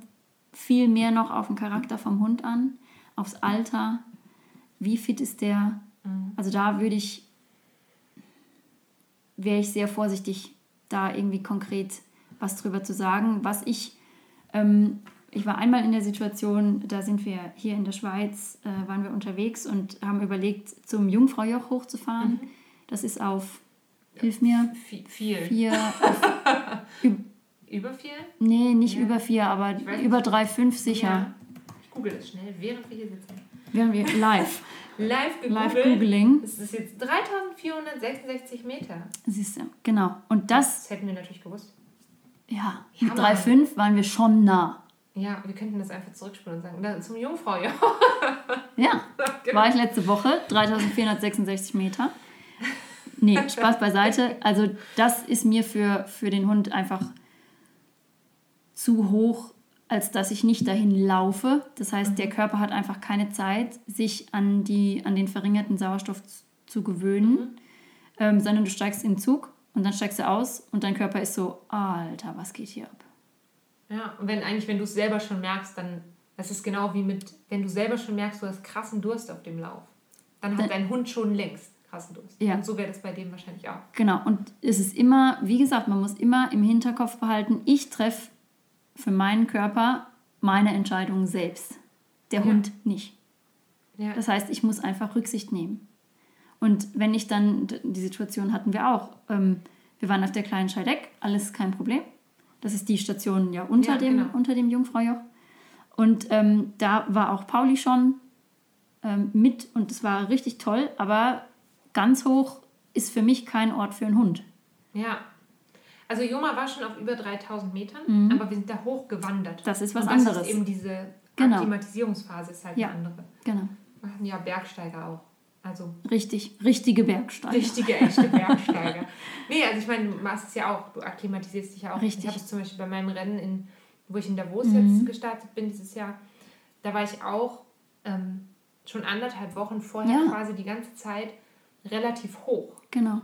viel mehr noch auf den Charakter vom Hund an, aufs Alter. Wie fit ist der? Also da würde ich, wäre ich sehr vorsichtig, da irgendwie konkret was drüber zu sagen. Was ich, ähm, ich war einmal in der Situation, da sind wir hier in der Schweiz, äh, waren wir unterwegs und haben überlegt, zum Jungfraujoch hochzufahren. Das ist auf, hilf mir, Viel. vier, auf, üb, Über viel? nee, nicht Ja. über vier, aber über drei, fünf sicher. Ja. Ich google das schnell, während wir hier sitzen. Wären wir live, Live gegoogelt. live googling, Das ist jetzt 3466 Meter. siehst du, genau. Und das, Das hätten wir natürlich gewusst. Ja, mit Mann. 3,5 waren wir schon nah. Ja, wir könnten das einfach zurückspulen und sagen, zum Jungfrau, ja. Ja, war ich letzte Woche, 3466 Meter. Nee, Spaß beiseite. Also das ist mir für, für den Hund einfach zu hoch, als dass ich nicht dahin laufe. Das heißt, der Körper hat einfach keine Zeit, sich an, die, an den verringerten Sauerstoff zu, gewöhnen, ähm, sondern du steigst in den Zug und dann steigst du aus und dein Körper ist so, Alter, was geht hier ab? Ja, und wenn eigentlich, wenn du es selber schon merkst, dann, das ist genau wie mit, wenn du selber schon merkst, du hast krassen Durst auf dem Lauf, dann hat Dann- dein Hund schon längst krassen Durst. Ja. Und so wäre das bei dem wahrscheinlich auch. Genau, und es ist immer, wie gesagt, man muss immer im Hinterkopf behalten, ich treffe für meinen Körper meine Entscheidungen selbst. Der Ja. Hund nicht. Ja. Das heißt, ich muss einfach Rücksicht nehmen. Und wenn ich dann, die Situation hatten wir auch, ähm, wir waren auf der kleinen Scheideck, alles kein Problem. Das ist die Station ja unter, Ja, dem, genau. unter dem Jungfraujoch. Und ähm, da war auch Pauli schon ähm, mit und es war richtig toll, aber ganz hoch ist für mich kein Ort für einen Hund. Ja. Also Joma war schon auf über 3000 Metern, aber wir sind da hoch gewandert. Mhm. Das ist was das anderes. Ist eben diese Genau. Akklimatisierungsphase ist halt Ja. eine andere. Genau. Machen ja Bergsteiger auch. Also Richtig, richtige Bergsteiger. richtige, echte Bergsteiger. nee, also ich meine, du machst es ja auch, du akklimatisierst dich ja auch. Richtig. Ich habe es zum Beispiel bei meinem Rennen, in, wo ich in Davos Mhm. jetzt gestartet bin dieses Jahr, da war ich auch ähm, schon anderthalb Wochen vorher Ja. quasi die ganze Zeit relativ hoch, Genau.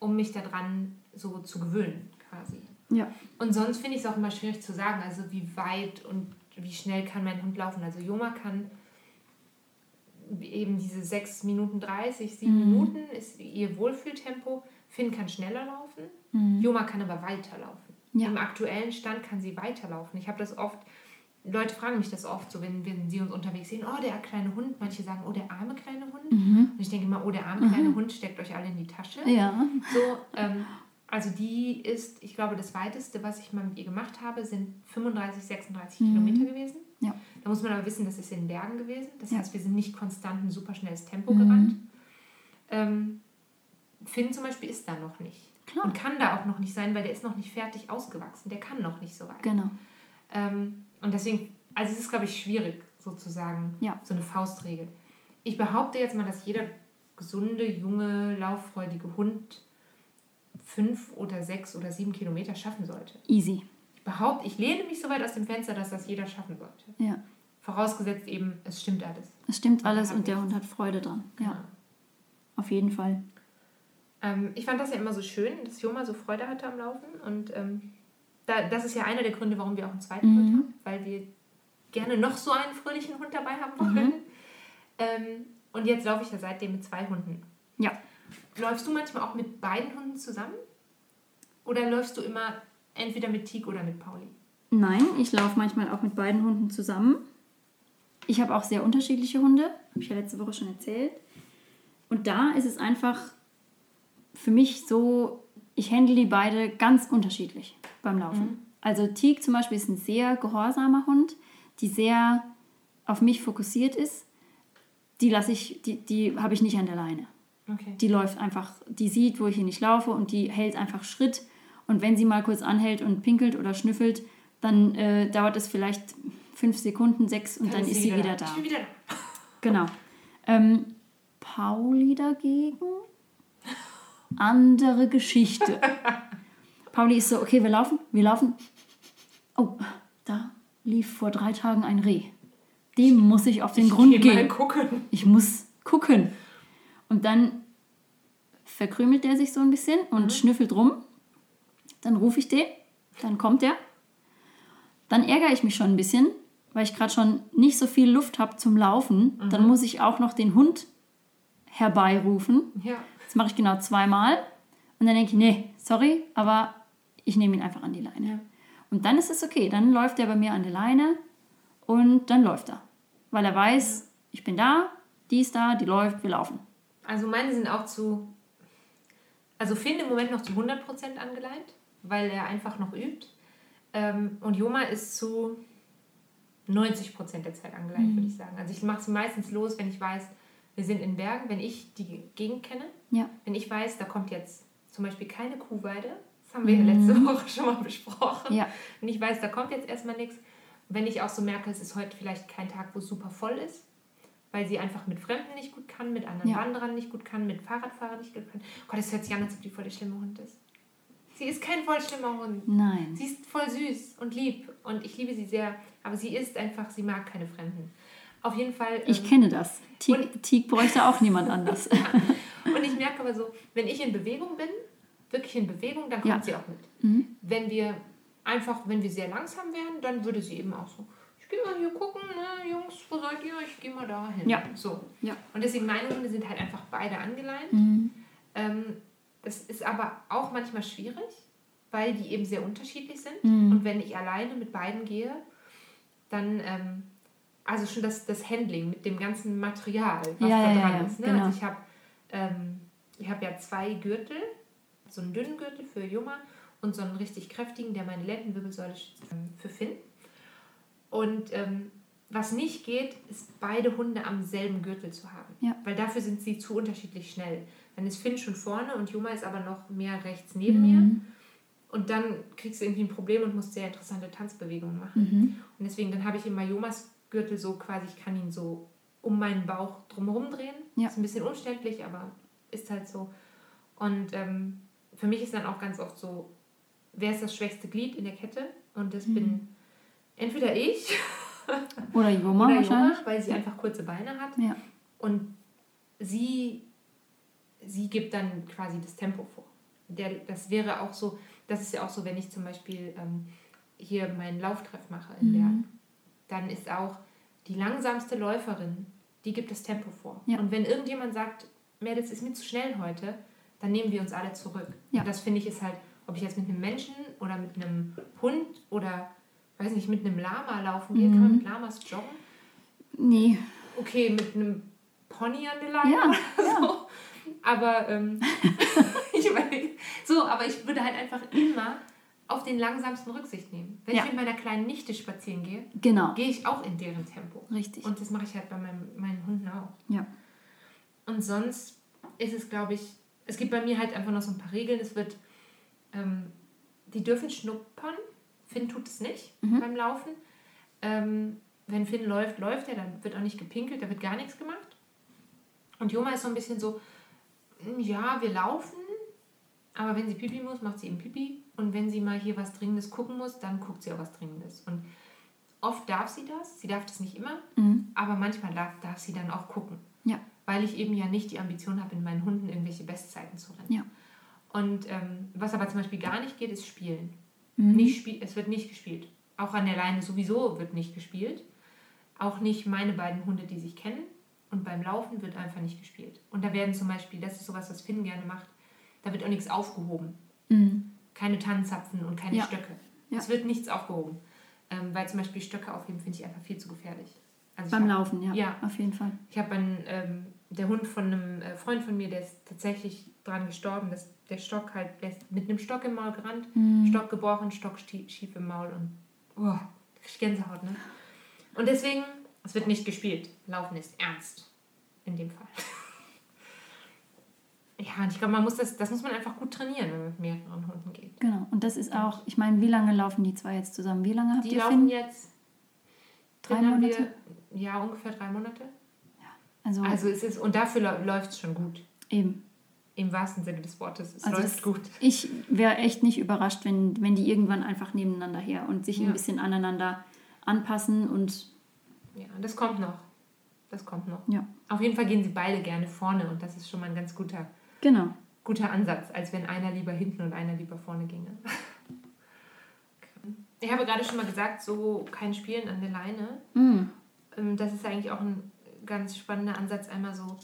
um mich daran so zu gewöhnen quasi. Ja. Und sonst finde ich es auch immer schwierig zu sagen, also wie weit und wie schnell kann mein Hund laufen. Also Joma kann eben diese 6 Minuten 30, 7 Mhm. Minuten ist ihr Wohlfühltempo. Finn kann schneller laufen, Joma kann aber weiterlaufen. Mhm. Ja. Im aktuellen Stand kann sie weiterlaufen. Ich habe das oft, Leute fragen mich das oft so, wenn, wenn sie uns unterwegs sehen, oh, der kleine Hund. Manche sagen, oh, der arme kleine Hund. Und ich denke immer, oh, der arme kleine Hund steckt euch alle in die Tasche. Mhm. Ja. So, ähm, also die ist, ich glaube, das weiteste, was ich mal mit ihr gemacht habe, sind 35, 36 Kilometer gewesen. Mhm. Ja. Da muss man aber wissen, das ist in den Bergen gewesen. Das Ja. Mhm. heißt, wir sind nicht konstant ein super schnelles Tempo gerannt. Ähm, Finn zum Beispiel ist da noch nicht. Klar. Und kann da auch noch nicht sein, weil der ist noch nicht fertig ausgewachsen. Der kann noch nicht so weit. Genau. Ähm, und deswegen, also es ist, glaube ich, schwierig, sozusagen, Ja. so eine Faustregel. Ich behaupte jetzt mal, dass jeder gesunde, junge, lauffreudige Hund fünf oder sechs oder sieben Kilometer schaffen sollte. Easy. Behaupte, ich lehne mich so weit aus dem Fenster, dass das jeder schaffen sollte. Ja. Vorausgesetzt eben, es stimmt alles. Es stimmt alles und der Hund hat Freude dran. Ja. Genau. Auf jeden Fall. Ähm, ich fand das ja immer so schön, dass Joma so Freude hatte am Laufen. Und ähm, da, das ist ja einer der Gründe, warum wir auch einen zweiten Mhm. Hund haben, weil wir gerne noch so einen fröhlichen Hund dabei haben wollen. Mhm. Ähm, und jetzt laufe ich ja seitdem mit zwei Hunden. Ja. Läufst du manchmal auch mit beiden Hunden zusammen? Oder läufst du immer entweder mit Teak oder mit Pauli? Nein, ich laufe manchmal auch mit beiden Hunden zusammen. ich habe auch sehr unterschiedliche Hunde, habe ich ja letzte Woche schon erzählt. Und da ist es einfach für mich so, ich handle die beide ganz unterschiedlich beim Laufen. Mhm. Also Teak zum Beispiel ist ein sehr gehorsamer Hund, die sehr auf mich fokussiert ist. Die lasse ich, die, die habe ich nicht an der Leine. Okay. Die läuft einfach, die sieht, wo ich hier nicht laufe und die hält einfach Schritt. Und wenn sie mal kurz anhält und pinkelt oder schnüffelt, dann äh, dauert es vielleicht fünf Sekunden, sechs und dann, dann ist sie wieder, da. Ich bin wieder da. Genau. Ähm, Pauli dagegen, andere Geschichte. Pauli ist so, okay, wir laufen, wir laufen. Oh, da lief vor drei Tagen ein Reh. Dem muss ich auf den ich Grund gehen. Mal gucken. Ich muss gucken. Und dann verkrümelt der sich so ein bisschen und mhm. schnüffelt rum. Dann rufe ich den, dann kommt er. Dann ärgere ich mich schon ein bisschen, weil ich gerade schon nicht so viel Luft habe zum Laufen. Mhm. Dann muss ich auch noch den Hund herbeirufen. Ja. Das mache ich genau zweimal. Und dann denke ich, nee, sorry, aber ich nehme ihn einfach an die Leine. Ja. Und dann ist es okay. Dann läuft er bei mir an der Leine und dann läuft er. Weil er weiß, ja. ich bin da, die ist da, die läuft, wir laufen. Also meine sind auch zu, also Finn im Moment noch zu 100% angeleint, weil er einfach noch übt. Ähm, und Joma ist zu 90% der Zeit angeleint, mhm. würde ich sagen. Also ich mache sie meistens los, wenn ich weiß, wir sind in Bergen, wenn ich die Gegend kenne. Ja. Wenn ich weiß, da kommt jetzt zum Beispiel keine Kuhweide, das haben wir mhm. ja letzte Woche schon mal besprochen. Ja. Wenn ich weiß, da kommt jetzt erstmal nichts. Wenn ich auch so merke, es ist heute vielleicht kein Tag, wo es super voll ist, weil sie einfach mit Fremden nicht gut kann, mit anderen ja. Wanderern nicht gut kann, mit Fahrradfahrern nicht gut kann. Gott, das hört sich an, als ob die voll der schlimme Hund ist. Sie ist kein voll schlimmer Hund. Nein. Sie ist voll süß und lieb und ich liebe sie sehr, aber sie ist einfach, sie mag keine Fremden. Auf jeden Fall. Ich ähm, kenne das. Teak, bräuchte auch niemand anders. ja. Und ich merke aber so, wenn ich in Bewegung bin, wirklich in Bewegung, dann kommt ja. sie auch mit. Mhm. Wenn wir einfach, wenn wir sehr langsam wären, dann würde sie eben auch so, ich gehe mal hier gucken, ne, Jungs, wo seid ihr? Ich gehe mal da hin. Ja. So. Ja. Und deswegen, meine Hunde sind halt einfach beide angeleint. Mhm. Ähm, das ist aber auch manchmal schwierig, weil die eben sehr unterschiedlich sind. Mhm. Und wenn ich alleine mit beiden gehe, dann, ähm, also schon das, das Handling mit dem ganzen Material, was ja, da dran ja, ist. Ne? Genau. Also ich habe ähm, hab ja zwei Gürtel, so einen dünnen Gürtel für Juma und so einen richtig kräftigen, der meine Lendenwirbelsäule schützt, ähm, für Finn. Und ähm, was nicht geht, ist beide Hunde am selben Gürtel zu haben. Ja. Weil dafür sind sie zu unterschiedlich schnell. Dann ist Finn schon vorne und Juma ist aber noch mehr rechts neben mhm. mir. Und dann kriegst du irgendwie ein Problem und musst sehr interessante Tanzbewegungen machen. Mhm. Und deswegen, dann habe ich immer Jomas Gürtel so quasi, ich kann ihn so um meinen Bauch drumherum drehen. Ja. Ist ein bisschen umständlich, aber ist halt so. Und ähm, für mich ist dann auch ganz oft so, wer ist das schwächste Glied in der Kette? Und das mhm. bin entweder ich oder Joma, oder Joma weil sie einfach kurze Beine hat. Ja. Und sie, sie gibt dann quasi das Tempo vor. Der, das wäre auch so, das ist ja auch so, wenn ich zum Beispiel ähm, hier meinen Lauftreff mache in mhm. dann ist auch die langsamste Läuferin, die gibt das Tempo vor. Ja. Und wenn irgendjemand sagt, Mädels, ist mir zu schnell heute, dann nehmen wir uns alle zurück. Ja. Und das finde ich ist halt, ob ich jetzt mit einem Menschen oder mit einem Hund oder, weiß nicht, mit einem Lama laufen gehe, mhm. kann man mit Lamas joggen? Nee. Okay, mit einem Pony an der Leine ja, oder so. Aber ähm, ich überlege, so, aber ich würde halt einfach immer auf den langsamsten Rücksicht nehmen. Wenn ja. ich mit meiner kleinen Nichte spazieren gehe, genau. gehe ich auch in deren Tempo. Richtig. Und das mache ich halt bei meinem, meinen Hunden auch. Ja. Und sonst ist es, glaube ich, es gibt bei mir halt einfach noch so ein paar Regeln. Es wird, ähm, die dürfen schnuppern. Finn tut es nicht mhm. beim Laufen. Ähm, wenn Finn läuft, läuft er, dann wird auch nicht gepinkelt, da wird gar nichts gemacht. Und Joma ist so ein bisschen so, ja, wir laufen, aber wenn sie Pipi muss, macht sie eben Pipi. Und wenn sie mal hier was Dringendes gucken muss, dann guckt sie auch was Dringendes. Und oft darf sie das, sie darf das nicht immer, mhm. aber manchmal darf, darf sie dann auch gucken. Ja weil ich eben ja nicht die Ambition habe, in meinen Hunden irgendwelche Bestzeiten zu rennen. Ja. Und ähm, was aber zum Beispiel gar nicht geht, ist Spielen. Mhm. Nicht spiel es wird nicht gespielt. Auch an der Leine sowieso wird nicht gespielt. Auch nicht meine beiden Hunde, die sich kennen. Und beim Laufen wird einfach nicht gespielt. Und da werden zum Beispiel, das ist sowas, was Finn gerne macht, da wird auch nichts aufgehoben. Mhm. Keine Tannenzapfen und keine ja. Stöcke. Ja. Es wird nichts aufgehoben. Ähm, weil zum Beispiel Stöcke aufheben finde ich einfach viel zu gefährlich. Also Beim hab, Laufen, ja, Ja. auf jeden Fall. Ich habe einen, ähm, der Hund von einem äh, Freund von mir, der ist tatsächlich dran gestorben. Das, der Stock halt, der ist mit einem Stock im Maul gerannt, Mhm. Stock gebrochen, Stock schief im Maul und oh, Gänsehaut, ne? Und deswegen, es wird nicht gespielt. Laufen ist ernst. In dem Fall. Ja, und ich glaube, man muss das, das muss man einfach gut trainieren, wenn man mit mehreren Hunden geht. Genau. Und das ist auch, ich meine, wie lange laufen die zwei jetzt zusammen? Wie lange habt Die ihr laufen Finn? jetzt Drei Monate? Wir, ja, ungefähr drei Monate. Also, Also es ist, und dafür läuft es schon gut. eben. Im wahrsten Sinne des Wortes. Es Also läuft es- gut. Ich wäre echt nicht überrascht, wenn, wenn die irgendwann einfach nebeneinander her und sich Ja. ein bisschen aneinander anpassen und Ja, das kommt noch. Das kommt noch. ja, Auf jeden Fall gehen sie beide gerne vorne und das ist schon mal ein ganz guter, genau. guter Ansatz, als wenn einer lieber hinten und einer lieber vorne ginge. Ich habe gerade schon mal gesagt, so kein Spielen an der Leine. Mm, Ähm, Das ist eigentlich auch ein ganz spannender Ansatz, einmal so,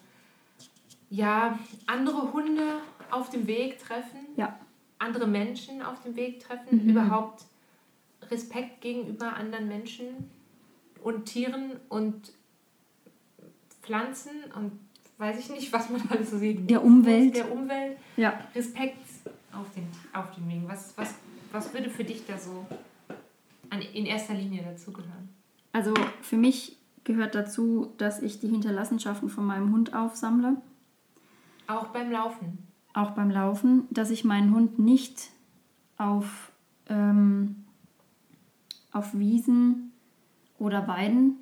ja, andere Hunde auf dem Weg treffen, ja, andere Menschen auf dem Weg treffen, Mhm. überhaupt Respekt gegenüber anderen Menschen und Tieren und Pflanzen und weiß ich nicht, was man alles so sieht. Der Umwelt. Der Umwelt. ja. Respekt auf den, auf den Wegen. Was, was, was würde für dich da so an, in erster Linie dazugehören? Also für mich gehört dazu, dass ich die Hinterlassenschaften von meinem Hund aufsammle, Auch beim Laufen. auch beim Laufen, dass ich meinen Hund nicht auf, ähm, auf Wiesen oder Weiden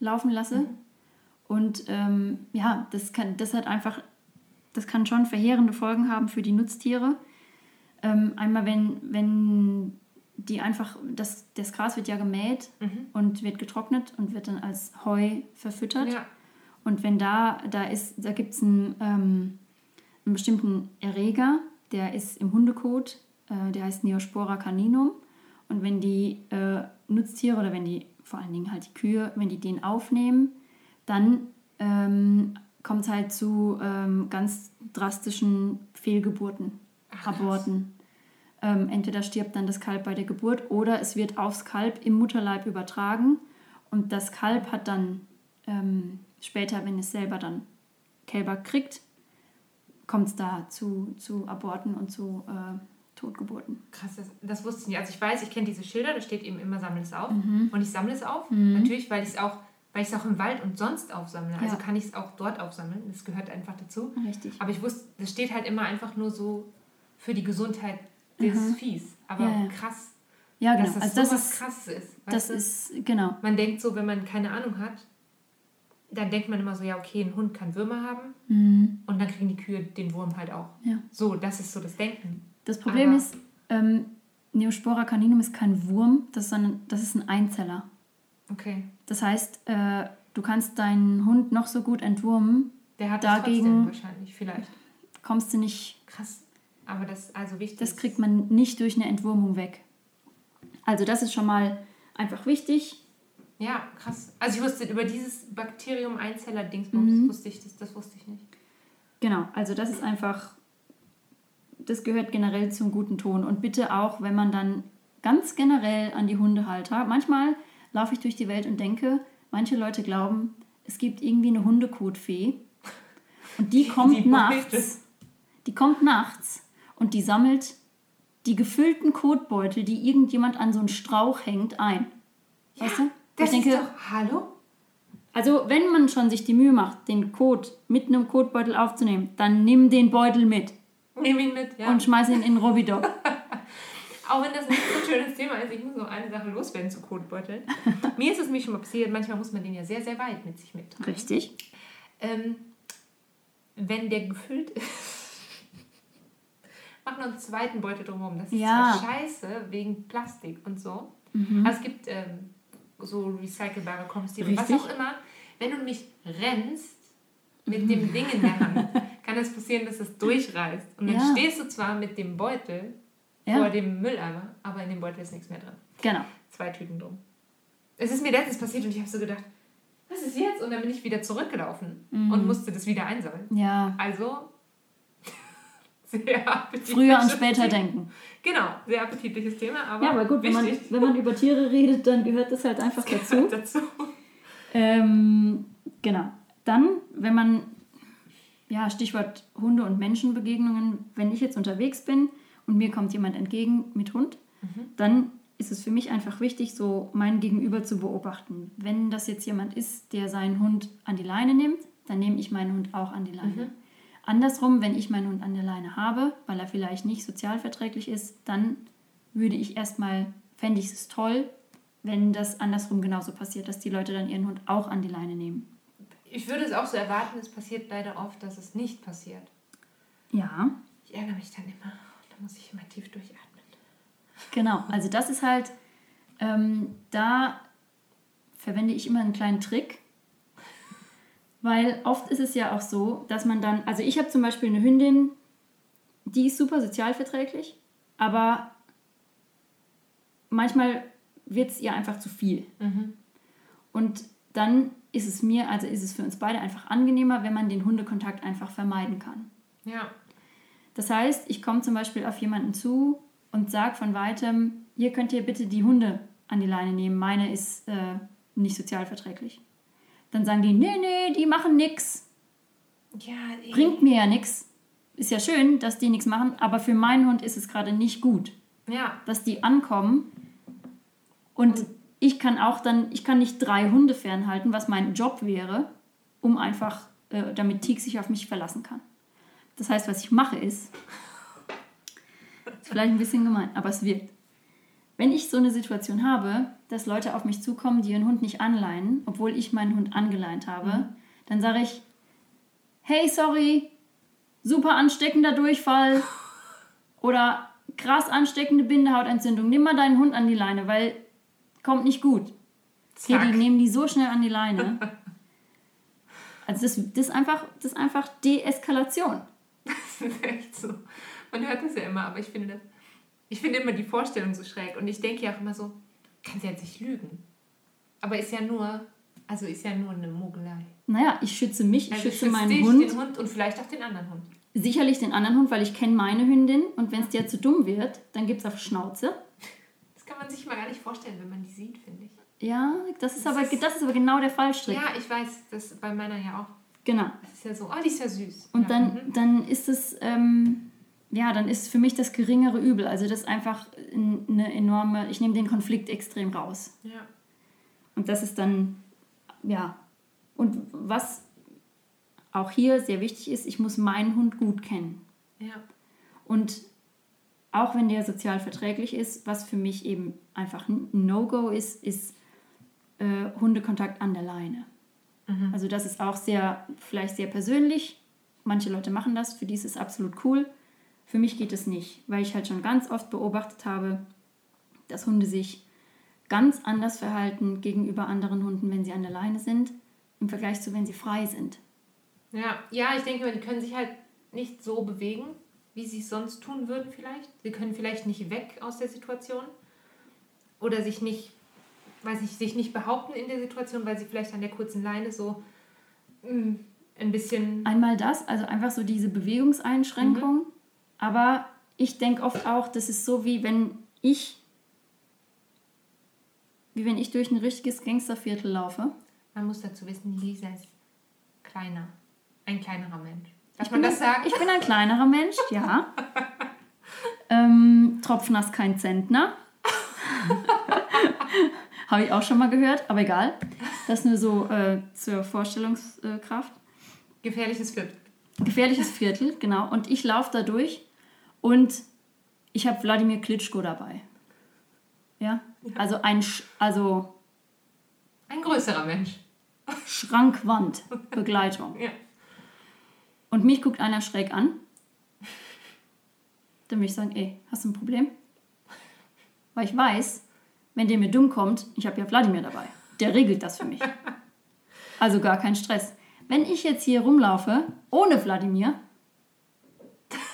laufen lasse. Mhm. Und ähm, ja, das kann, das hat einfach, das kann schon verheerende Folgen haben für die Nutztiere. Ähm, einmal, wenn, wenn die einfach, das, das Gras wird ja gemäht Mhm. und wird getrocknet und wird dann als Heu verfüttert. Ja. Und wenn da, da ist, da gibt es einen, ähm, einen bestimmten Erreger, der ist im Hundekot, äh, der heißt Neospora caninum. Und wenn die äh, Nutztiere oder wenn die, vor allen Dingen halt die Kühe, wenn die den aufnehmen, dann ähm, kommt es halt zu ähm, ganz drastischen Fehlgeburten, Ach. Aborten. Ähm, entweder stirbt dann das Kalb bei der Geburt oder es wird aufs Kalb im Mutterleib übertragen und das Kalb hat dann ähm, später, wenn es selber dann Kälber kriegt, kommt es da zu, zu Aborten und zu äh, Totgeburten. Krass, das, das wusste ich nicht. Also ich weiß, ich kenne diese Schilder, da steht eben immer sammle es auf. Mhm. Und ich sammle es auf. Natürlich, weil ich es auch, weil ich es auch im Wald und sonst aufsammle. Also Ja. kann ich es auch dort aufsammeln. Das gehört einfach dazu. Richtig. Aber ich wusste, das steht halt immer einfach nur so für die Gesundheit des Mhm. Viehs. Aber Ja, ja. krass, Ja, genau. dass das also so das was ist, krasses ist. das du? ist, genau. Man denkt so, wenn man keine Ahnung hat, dann denkt man immer so, ja, okay, ein Hund kann Würmer haben Mhm. und dann kriegen die Kühe den Wurm halt auch. Ja. So, das ist so das Denken. Das Problem Aber- ist, ähm, Neospora caninum ist kein Wurm, das, sondern das ist ein Einzeller. Okay. Das heißt, äh, du kannst deinen Hund noch so gut entwurmen, Der hat Dagegen- wahrscheinlich, vielleicht. kommst du nicht, Krass. Aber das ist also wichtig. das kriegt man nicht durch eine Entwurmung weg. Also das ist schon mal einfach wichtig. Ja, krass. Also ich wusste über dieses Bakterium Einzeller Dingsbums Mhm. wusste ich das, das wusste ich nicht. Genau, also das ist einfach, das gehört generell zum guten Ton. Und bitte auch, wenn man dann ganz generell an die Hundehalter, manchmal laufe ich durch die Welt und denke, manche Leute glauben, es gibt irgendwie eine Hundekotfee und die kommt Die nachts, die kommt nachts und die sammelt die gefüllten Kotbeutel, die irgendjemand an so einen Strauch hängt, ein. Weißt du? Das ich denke, ist doch, hallo? also wenn man schon sich die Mühe macht, den Kot mit einem Kotbeutel aufzunehmen, dann nimm den Beutel mit Nimm ihn mit, ja. und schmeiß ihn in Robidog. Auch wenn das nicht so ein schönes Thema ist, ich muss noch eine Sache loswerden zu Kotbeuteln. Mir ist es nämlich schon mal passiert, manchmal muss man den ja sehr, sehr weit mit sich mittragen. Richtig. Ähm, wenn der gefüllt ist, mach noch einen zweiten Beutel drumherum. Das ist Ja. scheiße wegen Plastik und so. Mhm. Also es gibt ähm, so recycelbare Kompostiere, was auch immer. Wenn du nicht rennst mit dem Ding in der Hand, kann es passieren, dass es durchreißt. Und dann Ja. stehst du zwar mit dem Beutel Ja. vor dem Mülleimer, aber in dem Beutel ist nichts mehr drin. Genau. Zwei Tüten drum. Es ist mir letztens passiert und ich habe so gedacht, was ist jetzt? Und dann bin ich wieder zurückgelaufen Mhm. und musste das wieder einsammeln. Ja. Also, sehr appetitliches Früher und später Thema. denken. Genau, sehr appetitliches Thema, aber, Ja, aber gut, wenn man, wenn man über Tiere redet, dann gehört das halt einfach dazu. dazu. Ähm, genau. Dann, wenn man, ja, Stichwort Hunde- und Menschenbegegnungen, wenn ich jetzt unterwegs bin und mir kommt jemand entgegen mit Hund, dann ist es für mich einfach wichtig, so mein Gegenüber zu beobachten. Wenn das jetzt jemand ist, der seinen Hund an die Leine nimmt, dann nehme ich meinen Hund auch an die Leine. Andersrum, wenn ich meinen Hund an der Leine habe, weil er vielleicht nicht sozialverträglich ist, dann würde ich erstmal, fände ich es toll, wenn das andersrum genauso passiert, dass die Leute dann ihren Hund auch an die Leine nehmen. Ich würde es auch so erwarten, es passiert leider oft, dass es nicht passiert. Ja, Ich ärgere mich dann immer. Da muss ich immer tief durchatmen. genau. Also das ist halt, ähm, da verwende ich immer einen kleinen Trick, weil oft ist es ja auch so, dass man dann, also ich habe zum Beispiel eine Hündin, die ist super sozialverträglich, aber manchmal wird es ihr einfach zu viel. Und dann ist es mir, also ist es für uns beide einfach angenehmer, wenn man den Hundekontakt einfach vermeiden kann. Ja. Das heißt, ich komme zum Beispiel auf jemanden zu und sage von weitem, hier könnt ihr bitte die Hunde an die Leine nehmen, meine ist äh, nicht sozialverträglich. Dann sagen die, nee, nee, die machen nix, Ja, eh. bringt mir ja nix. Ist ja schön, dass die nichts machen, aber für meinen Hund ist es gerade nicht gut, Ja. dass die ankommen und ich kann auch dann, ich kann nicht drei Hunde fernhalten, was mein Job wäre, um einfach, äh, damit Teak sich auf mich verlassen kann. Das heißt, was ich mache ist, ist vielleicht ein bisschen gemein, aber es wirkt. Wenn ich so eine Situation habe, dass Leute auf mich zukommen, die ihren Hund nicht anleihen, obwohl ich meinen Hund angeleint habe, dann sage ich, hey, sorry, super ansteckender Durchfall oder krass ansteckende Bindehautentzündung, nimm mal deinen Hund an die Leine, weil kommt nicht gut. Hier, die nehmen die so schnell an die Leine. Also das, das, ist einfach, das ist einfach Deeskalation. Das ist echt so. Man hört das ja immer, aber ich finde das. Ich finde immer die Vorstellung so schräg. Und ich denke ja auch immer so, kann sie jetzt nicht lügen. Aber ist ja nur, also ist ja nur eine Mogelei. Naja, ich schütze mich, ich Also schütze meinen dich, Hund, den Hund und vielleicht auch den anderen Hund. sicherlich den anderen Hund, weil ich kenne meine Hündin und wenn es der zu dumm wird, dann gibt es auf Schnauze. Man sich mal gar nicht vorstellen, wenn man die sieht, finde ich. Ja, das ist, Das aber, ist- das ist aber genau der Fallstrick. Ja, ich weiß, das bei meiner ja auch. Genau. Das ist ja so, oh, die ist ja süß. Und ja. dann, mhm. dann ist es, ähm, ja, dann ist für mich das geringere Übel. Also das ist einfach eine enorme, ich nehme den Konflikt extrem raus. Ja. Und das ist dann, ja. Und was auch hier sehr wichtig ist, ich muss meinen Hund gut kennen. Ja. Und auch wenn der sozial verträglich ist, was für mich eben einfach ein No-Go ist, ist äh, Hundekontakt an der Leine. Also das ist auch sehr, vielleicht sehr persönlich. Manche Leute machen das, für die ist es absolut cool. Für mich geht es nicht, weil ich halt schon ganz oft beobachtet habe, dass Hunde sich ganz anders verhalten gegenüber anderen Hunden, wenn sie an der Leine sind, im Vergleich zu, wenn sie frei sind. Ja, ja, ich denke die können sich halt nicht so bewegen, wie sie es sonst tun würden vielleicht. Sie können vielleicht nicht weg aus der Situation oder sich nicht, weiß ich, sich nicht behaupten in der Situation, weil sie vielleicht an der kurzen Leine so mm, ein bisschen Einmal das, also einfach so diese Bewegungseinschränkung. Aber ich denke oft auch, das ist so wie wenn ich, wie wenn ich durch ein richtiges Gangsterviertel laufe. Man muss dazu wissen, Lisa ist kleiner. Ein kleinerer Mensch. Darf Ich man bin, das sagen? ich bin ein kleinerer Mensch, ja. ähm, Tropfnass kein Zentner. Habe ich auch schon mal gehört, aber egal. Das nur so äh, zur Vorstellungskraft. Gefährliches Viertel. Gefährliches Viertel, genau. Und ich laufe da durch und ich habe Wladimir Klitschko dabei. Ja, also ein Sch also Ein größerer Mensch. Schrankwandbegleitung. Ja. Und mich guckt einer schräg an. Dann würde ich sagen, ey, hast du ein Problem? Weil ich weiß, wenn der mir dumm kommt, ich habe ja Wladimir dabei. Der regelt das für mich. Also gar kein Stress. Wenn ich jetzt hier rumlaufe, ohne Wladimir,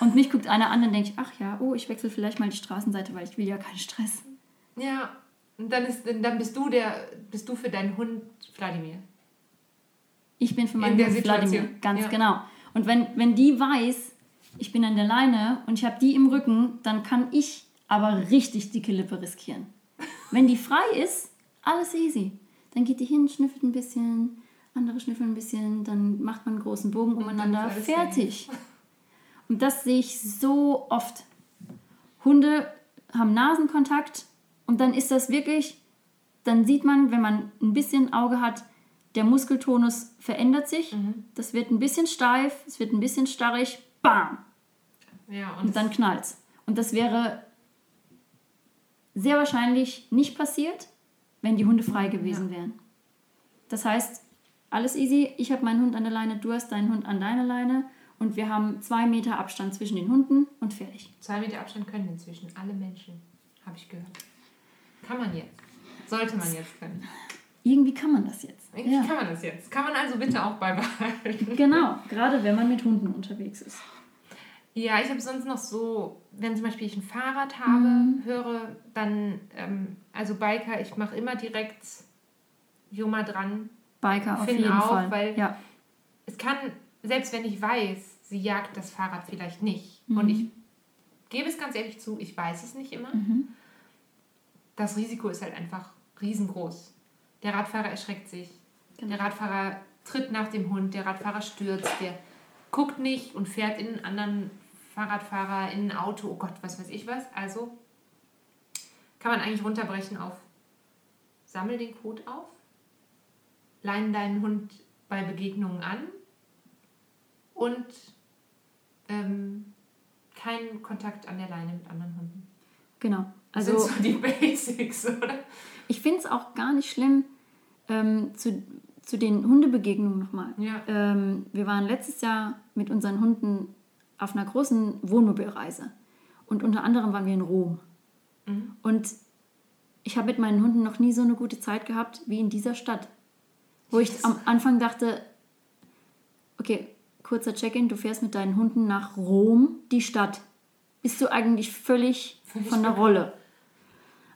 und mich guckt einer an, dann denke ich, ach ja, oh, ich wechsle vielleicht mal die Straßenseite, weil ich will ja keinen Stress. Ja. Und dann, ist, dann bist du der, bist du für deinen Hund Wladimir. Ich bin für meinen der Hund Wladimir, ganz ja. genau. Und wenn, wenn die weiß, ich bin an der Leine und ich habe die im Rücken, dann kann ich aber richtig dicke Lippe riskieren. Wenn die frei ist, alles easy. Dann geht die hin, schnüffelt ein bisschen, andere schnüffeln ein bisschen, dann macht man einen großen Bogen umeinander, fertig. Und das sehe ich so oft. Hunde haben Nasenkontakt und dann ist das wirklich, dann sieht man, wenn man ein bisschen Auge hat, der Muskeltonus verändert sich. Mhm. Das wird ein bisschen steif, es wird ein bisschen starrig, bam. Ja, und, und dann knallt's. Und das wäre sehr wahrscheinlich nicht passiert, wenn die Hunde frei gewesen ja. wären. Das heißt, alles easy, ich habe meinen Hund an der Leine, du hast deinen Hund an deiner Leine und wir haben zwei Meter Abstand zwischen den Hunden und fertig. Zwei Meter Abstand können inzwischen alle Menschen, habe ich gehört. Kann man jetzt. Sollte man jetzt können. Irgendwie kann man das jetzt. Irgendwie ja. kann man das jetzt. Kann man also bitte auch beibehalten. Genau, gerade wenn man mit Hunden unterwegs ist. Ja, ich habe sonst noch so, wenn zum Beispiel ich ein Fahrrad habe, mhm. höre, dann, ähm, also Biker, ich mache immer direkt Joma dran. Biker auf jeden auch, Fall. Weil ja. es kann, selbst wenn ich weiß, sie jagt das Fahrrad vielleicht nicht. Mhm. Und ich gebe es ganz ehrlich zu, ich weiß es nicht immer. Mhm. Das Risiko ist halt einfach riesengroß. Der Radfahrer erschreckt sich. Genau. Der Radfahrer tritt nach dem Hund, der Radfahrer stürzt, der guckt nicht und fährt in einen anderen Fahrradfahrer, in ein Auto, oh Gott, was weiß ich was. Also kann man eigentlich runterbrechen auf sammel den Code auf, leine deinen Hund bei Begegnungen an und ähm, keinen Kontakt an der Leine mit anderen Hunden. Genau. Also das sind so die Basics, oder? Ich finde es auch gar nicht schlimm, ähm, zu, zu den Hundebegegnungen nochmal. Ja. Ähm, wir waren letztes Jahr mit unseren Hunden auf einer großen Wohnmobilreise. Und unter anderem waren wir in Rom. Mhm. Und ich habe mit meinen Hunden noch nie so eine gute Zeit gehabt wie in dieser Stadt. Wo ich am Anfang dachte, okay, kurzer Check-in, du fährst mit deinen Hunden nach Rom, die Stadt. Bist du eigentlich völlig, völlig von der Rolle.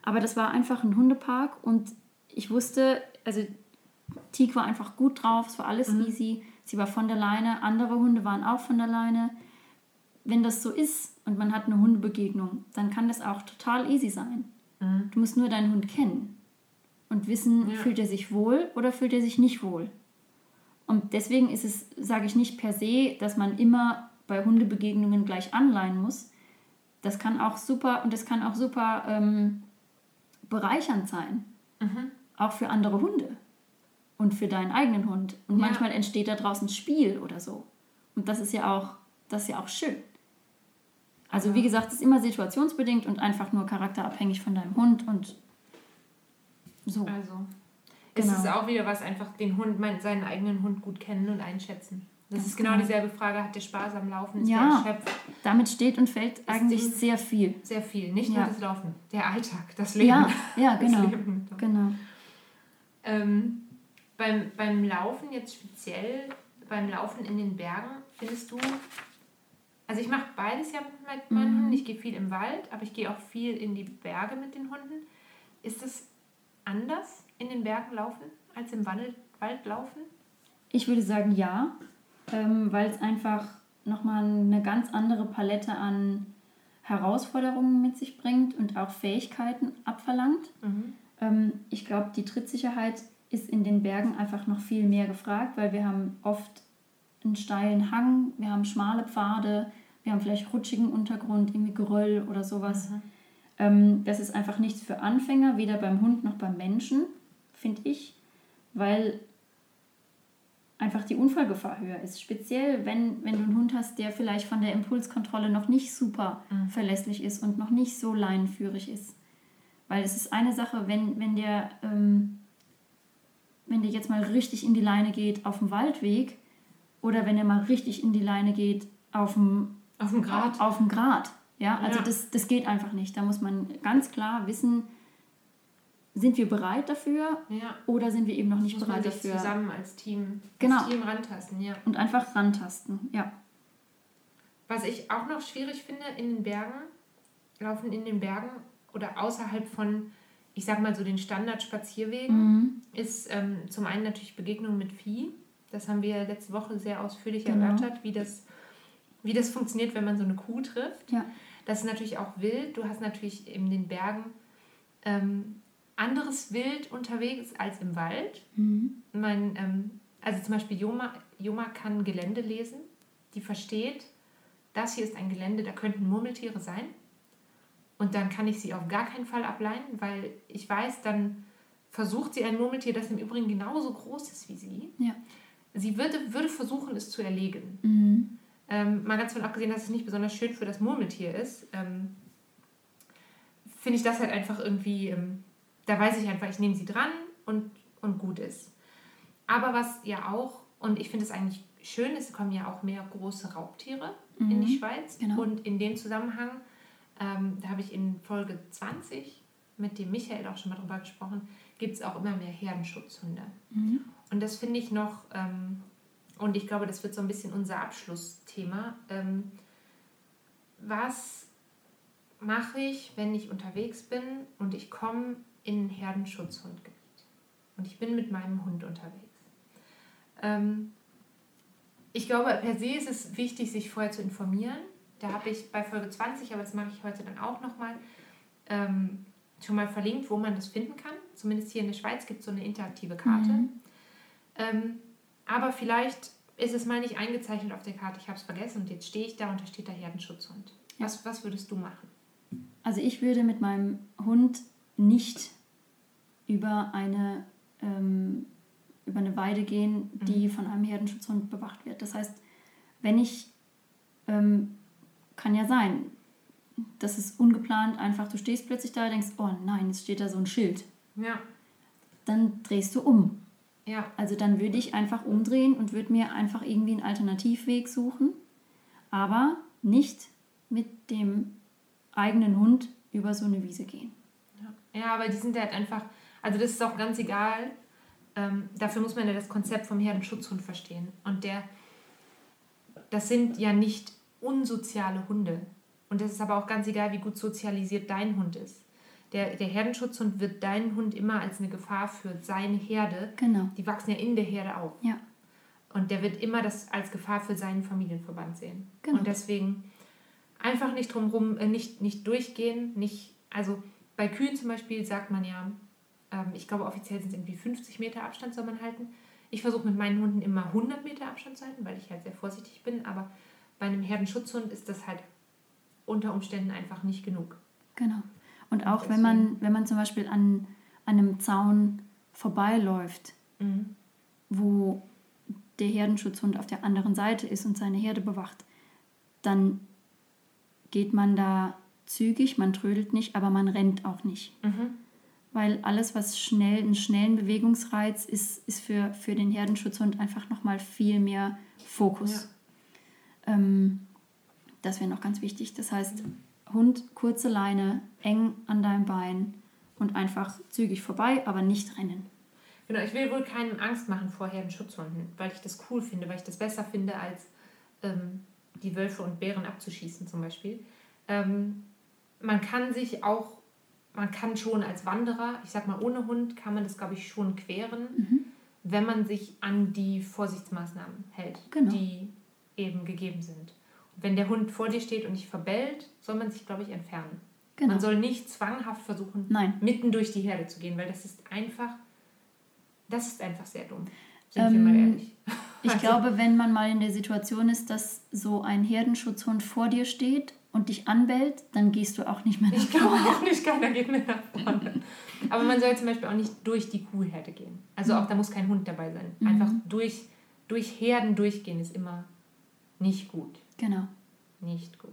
Aber das war einfach ein Hundepark und ich wusste, also Teak war einfach gut drauf, es war alles mhm. easy. Sie war von der Leine, andere Hunde waren auch von der Leine wenn das so ist und man hat eine Hundebegegnung, dann kann das auch total easy sein. Mhm. Du musst nur deinen Hund kennen und wissen, ja. fühlt er sich wohl oder fühlt er sich nicht wohl. Und deswegen ist es, sage ich nicht per se, dass man immer bei Hundebegegnungen gleich anleihen muss. Das kann auch super und das kann auch super ähm, bereichernd sein. Mhm. Auch für andere Hunde und für deinen eigenen Hund. Und ja. manchmal entsteht da draußen Spiel oder so. Und das ist ja auch, das ist ja auch schön. Also wie gesagt, es ist immer situationsbedingt und einfach nur charakterabhängig von deinem Hund und so. Also genau. ist es auch wieder was, einfach den Hund, seinen eigenen Hund gut kennen und einschätzen. Das, das ist genau, dieselbe Frage, hat der Spaß am Laufen, ist ja, der erschöpft? damit steht und fällt eigentlich sehr viel. Sehr viel, nicht ja. nur das Laufen, der Alltag, das Leben. Ja, ja genau. genau. Ähm, beim, beim Laufen jetzt speziell, beim Laufen in den Bergen, findest du, also ich mache beides ja mit meinen mhm. Hunden. Ich gehe viel im Wald, aber ich gehe auch viel in die Berge mit den Hunden. Ist es anders in den Bergen laufen als im Wald, laufen? Ich würde sagen ja, ähm, weil es einfach nochmal eine ganz andere Palette an Herausforderungen mit sich bringt und auch Fähigkeiten abverlangt. Mhm. Ähm, ich glaube, die Trittsicherheit ist in den Bergen einfach noch viel mehr gefragt, weil wir haben oft einen steilen Hang, wir haben schmale Pfade, wir haben vielleicht rutschigen Untergrund, irgendwie Geröll oder sowas. Mhm. Ähm, das ist einfach nichts für Anfänger, weder beim Hund noch beim Menschen, finde ich, weil einfach die Unfallgefahr höher ist. Speziell, wenn, wenn du einen Hund hast, der vielleicht von der Impulskontrolle noch nicht super mhm. verlässlich ist und noch nicht so leinenführig ist. Weil es ist eine Sache, wenn, wenn der... Ähm, wenn der jetzt mal richtig in die Leine geht auf dem Waldweg oder wenn er mal richtig in die Leine geht auf dem auf dem Grad. Auf dem Grad. Ja, also ja. Das, das geht einfach nicht. Da muss man ganz klar wissen, sind wir bereit dafür ja. oder sind wir eben noch nicht muss bereit man sich dafür? Zusammen als Team, genau. als Team rantasten, ja. Und einfach rantasten, ja. Was ich auch noch schwierig finde in den Bergen, laufen in den Bergen oder außerhalb von, ich sag mal so den Standardspazierwegen, mhm. ist ähm, zum einen natürlich Begegnung mit Vieh. Das haben wir letzte Woche sehr ausführlich genau. erörtert, wie das wie das funktioniert, wenn man so eine Kuh trifft. Ja. Das ist natürlich auch wild. Du hast natürlich in den Bergen ähm, anderes Wild unterwegs als im Wald. Mhm. Mein, ähm, also zum Beispiel Joma, Joma kann Gelände lesen. Die versteht, das hier ist ein Gelände, da könnten Murmeltiere sein. Und dann kann ich sie auf gar keinen Fall ableiten, weil ich weiß, dann versucht sie ein Murmeltier, das im Übrigen genauso groß ist wie sie. Ja. Sie würde, würde versuchen, es zu erlegen. Mhm. Ähm, mal ganz von abgesehen, dass es nicht besonders schön für das Murmeltier ist, ähm, finde ich das halt einfach irgendwie, ähm, da weiß ich einfach, ich nehme sie dran und, und gut ist. Aber was ja auch, und ich finde es eigentlich schön, es kommen ja auch mehr große Raubtiere in die Schweiz. genau. Und in dem Zusammenhang, ähm, da habe ich in Folge 20 mit dem Michael auch schon mal drüber gesprochen, gibt es auch immer mehr Herdenschutzhunde. Mhm. Und das finde ich noch, ähm, und ich glaube, das wird so ein bisschen unser Abschlussthema. Ähm, was mache ich, wenn ich unterwegs bin und ich komme in ein Herdenschutzhundgebiet und ich bin mit meinem Hund unterwegs? Ähm, ich glaube, per se ist es wichtig, sich vorher zu informieren. Da habe ich bei Folge 20, aber das mache ich heute dann auch nochmal, ähm, schon mal verlinkt, wo man das finden kann. Zumindest hier in der Schweiz gibt es so eine interaktive Karte. Mhm. Ähm, aber vielleicht ist es mal nicht eingezeichnet auf der Karte, ich habe es vergessen und jetzt stehe ich da und da steht da Herdenschutzhund. Ja. Was, was würdest du machen? Also ich würde mit meinem Hund nicht über eine, ähm, über eine Weide gehen, die von einem Herdenschutzhund bewacht wird. Das heißt, wenn ich, ähm, kann ja sein, das ist ungeplant, einfach du stehst plötzlich da und denkst, oh nein, jetzt steht da so ein Schild. Ja, Dann drehst du um. ja, Also dann würde ich einfach umdrehen und würde mir einfach irgendwie einen Alternativweg suchen, aber nicht mit dem eigenen Hund über so eine Wiese gehen. Ja. Aber die sind halt einfach, also das ist auch ganz egal. Ähm, dafür muss man ja das Konzept vom Herdenschutzhund verstehen. Und der, das sind ja nicht unsoziale Hunde. Und das ist aber auch ganz egal, wie gut sozialisiert dein Hund ist. Der, der Herdenschutzhund wird deinen Hund immer als eine Gefahr für seine Herde. Genau. Die wachsen ja in der Herde auf. Ja. Und der wird immer das als Gefahr für seinen Familienverband sehen. Genau. Und deswegen einfach nicht drumherum, äh, nicht, nicht durchgehen, nicht, also bei Kühen zum Beispiel sagt man ja, ähm, ich glaube offiziell sind es irgendwie 50 Meter Abstand soll man halten. Ich versuche mit meinen Hunden immer 100 Meter Abstand zu halten, weil ich halt sehr vorsichtig bin, aber bei einem Herdenschutzhund ist das halt unter Umständen einfach nicht genug. Genau. Und auch wenn man, wenn man zum Beispiel an, an einem Zaun vorbeiläuft, Mhm. wo der Herdenschutzhund auf der anderen Seite ist und seine Herde bewacht, dann geht man da zügig, man trödelt nicht, aber man rennt auch nicht. Mhm. Weil alles, was schnell, einen schnellen Bewegungsreiz ist, ist für, für den Herdenschutzhund einfach nochmal viel mehr Fokus. Ähm, das wäre noch ganz wichtig. Das heißt, Hund, kurze Leine, eng an deinem Bein und einfach zügig vorbei, aber nicht rennen. Genau, ich will wohl keinem Angst machen vor Herdenschutzhunden, weil ich das cool finde, weil ich das besser finde, als ähm, die Wölfe und Bären abzuschießen zum Beispiel. Ähm, man kann sich auch, man kann schon als Wanderer, ich sag mal ohne Hund, kann man das glaube ich schon queren, wenn man sich an die Vorsichtsmaßnahmen hält, Genau. die eben gegeben sind. Und wenn der Hund vor dir steht und dich verbellt, soll man sich glaube ich entfernen. Genau. Man soll nicht zwanghaft versuchen, Nein. mitten durch die Herde zu gehen, weil das ist einfach, das ist einfach sehr dumm. Sind wir Ähm, mal ehrlich. Ich Also- glaube, wenn man mal in der Situation ist, dass so ein Herdenschutzhund vor dir steht und dich anbellt, dann gehst du auch nicht mehr nach Ich glaube vorne. auch nicht, keiner geht mehr nach vorne. Aber man soll zum Beispiel auch nicht durch die Kuhherde gehen. Also auch da muss kein Hund dabei sein. Mhm. Einfach durch, durch Herden durchgehen ist immer nicht gut. Genau. Nicht gut.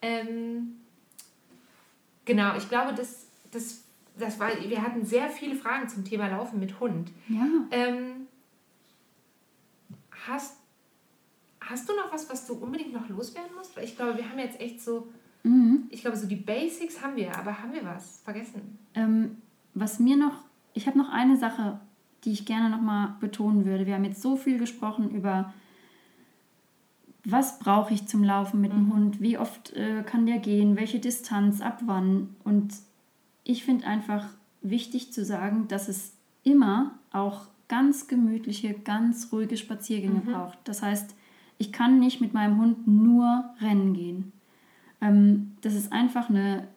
Ähm, genau, ich glaube, das, das, das war, wir hatten sehr viele Fragen zum Thema Laufen mit Hund. Ja. Ähm, hast, hast du noch was, was du unbedingt noch loswerden musst? Weil ich glaube, wir haben jetzt echt so, Mhm. ich glaube, so die Basics haben wir, aber haben wir was vergessen? Ähm, was mir noch, ich habe noch eine Sache, die ich gerne nochmal betonen würde. Wir haben jetzt so viel gesprochen über, was brauche ich zum Laufen mit dem Hund, wie oft äh, kann der gehen, welche Distanz, ab wann. Und ich finde einfach wichtig zu sagen, dass es immer auch ganz gemütliche, ganz ruhige Spaziergänge braucht. Das heißt, ich kann nicht mit meinem Hund nur rennen gehen. Ähm, das ist einfach eine,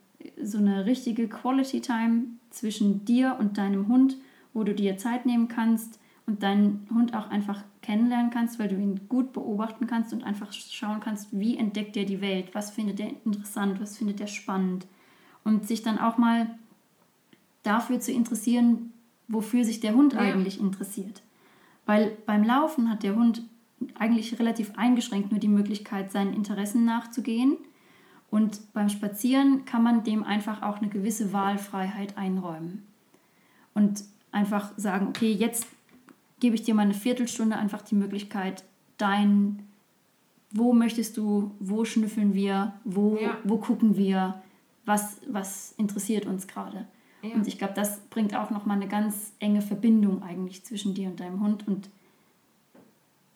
so eine richtige Quality-Time zwischen dir und deinem Hund, wo du dir Zeit nehmen kannst und deinen Hund auch einfach kennenlernen kannst, weil du ihn gut beobachten kannst und einfach schauen kannst, wie entdeckt er die Welt, was findet er interessant, was findet er spannend und sich dann auch mal dafür zu interessieren, wofür sich der Hund ja. eigentlich interessiert. Weil beim Laufen hat der Hund eigentlich relativ eingeschränkt nur die Möglichkeit, seinen Interessen nachzugehen. Und beim Spazieren kann man dem einfach auch eine gewisse Wahlfreiheit einräumen. Und einfach sagen, okay, jetzt gebe ich dir mal eine Viertelstunde einfach die Möglichkeit, dein, wo möchtest du, wo schnüffeln wir, wo, ja. wo gucken wir, was, was interessiert uns gerade. Ja. Und ich glaube, das bringt auch nochmal eine ganz enge Verbindung eigentlich zwischen dir und deinem Hund. Und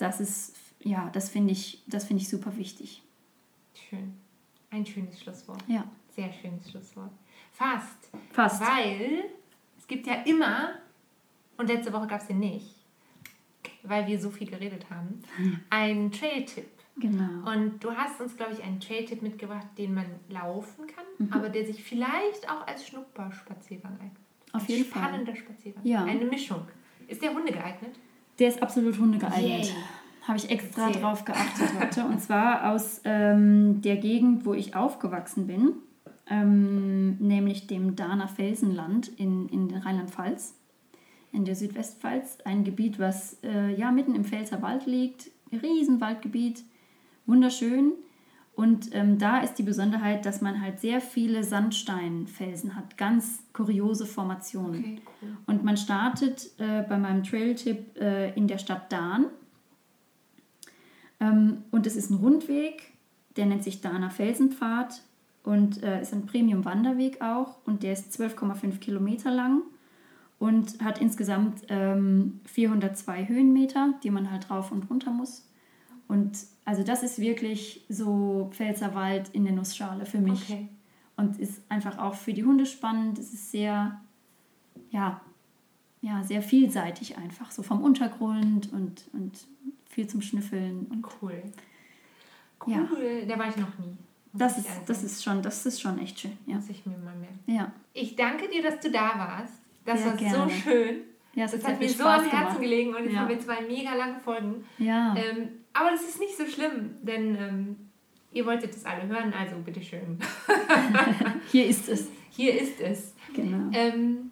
das ist, ja, das finde ich, das ich super wichtig. Schön. Ein schönes Schlusswort. Ja. Sehr schönes Schlusswort. Fast. Fast. Weil es gibt ja immer, und letzte Woche gab es den nicht, weil wir so viel geredet haben, einen Trail-Tipp. Genau. Und du hast uns, glaube ich, einen Trail-Tipp mitgebracht, den man laufen kann, mhm. aber der sich vielleicht auch als Schnupperspaziergang eignet. Auf jeden Fall. Spannender Spaziergang. Ja. Eine Mischung. Ist der Hunde geeignet? Der ist absolut Hunde geeignet. Habe ich extra Erzähl. drauf geachtet heute. Und zwar aus ähm, der Gegend, wo ich aufgewachsen bin, ähm, nämlich dem Dahner Felsenland in, in Rheinland-Pfalz, in der Südwestpfalz. Ein Gebiet, was äh, ja mitten im Pfälzer Wald liegt. Riesenwaldgebiet wunderschön. Und ähm, da ist die Besonderheit, dass man halt sehr viele Sandsteinfelsen hat, ganz kuriose Formationen. Okay, cool. Und man startet äh, bei meinem Trail-Tipp äh, in der Stadt Dahn. Ähm, und es ist ein Rundweg, der nennt sich Dahner Felsenpfad und äh, ist ein Premium-Wanderweg auch. Und der ist 12,5 Kilometer lang und hat insgesamt ähm, 402 Höhenmeter, die man halt rauf und runter muss. Und also das ist wirklich so Pfälzerwald in der Nussschale für mich. Okay. Und ist einfach auch für die Hunde spannend. Es ist sehr, ja, ja, sehr vielseitig einfach. So vom Untergrund und, und viel zum Schnüffeln. Und, cool. Cool, ja. da war ich noch nie. Das ist, das, ist schon, das ist schon echt schön. Ja. Muss ich mir mal merken. Ja. Ich danke dir, dass du da warst. Das sehr war gerne. so schön. Ja, das hat mir so am Herzen gemacht. gelegen und jetzt ja. haben wir zwei mega lange Folgen. Ja. Ähm, aber das ist nicht so schlimm, denn ähm, ihr wolltet es alle hören, also bitteschön. Hier ist es. Hier ist es. Genau. Ähm,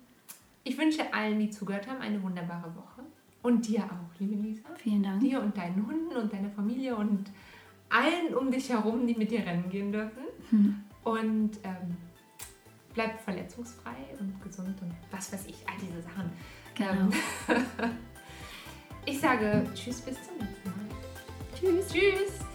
ich wünsche allen, die zugehört haben, eine wunderbare Woche. Und dir auch, liebe Lisa. Vielen Dank. Dir und deinen Hunden und deiner Familie und allen um dich herum, die mit dir rennen gehen dürfen. Hm. Und ähm, bleib verletzungsfrei und gesund und was weiß ich, all diese Sachen. Genau. ich sage Tschüss, bis zum nächsten Mal. Tschüss. Tschüss.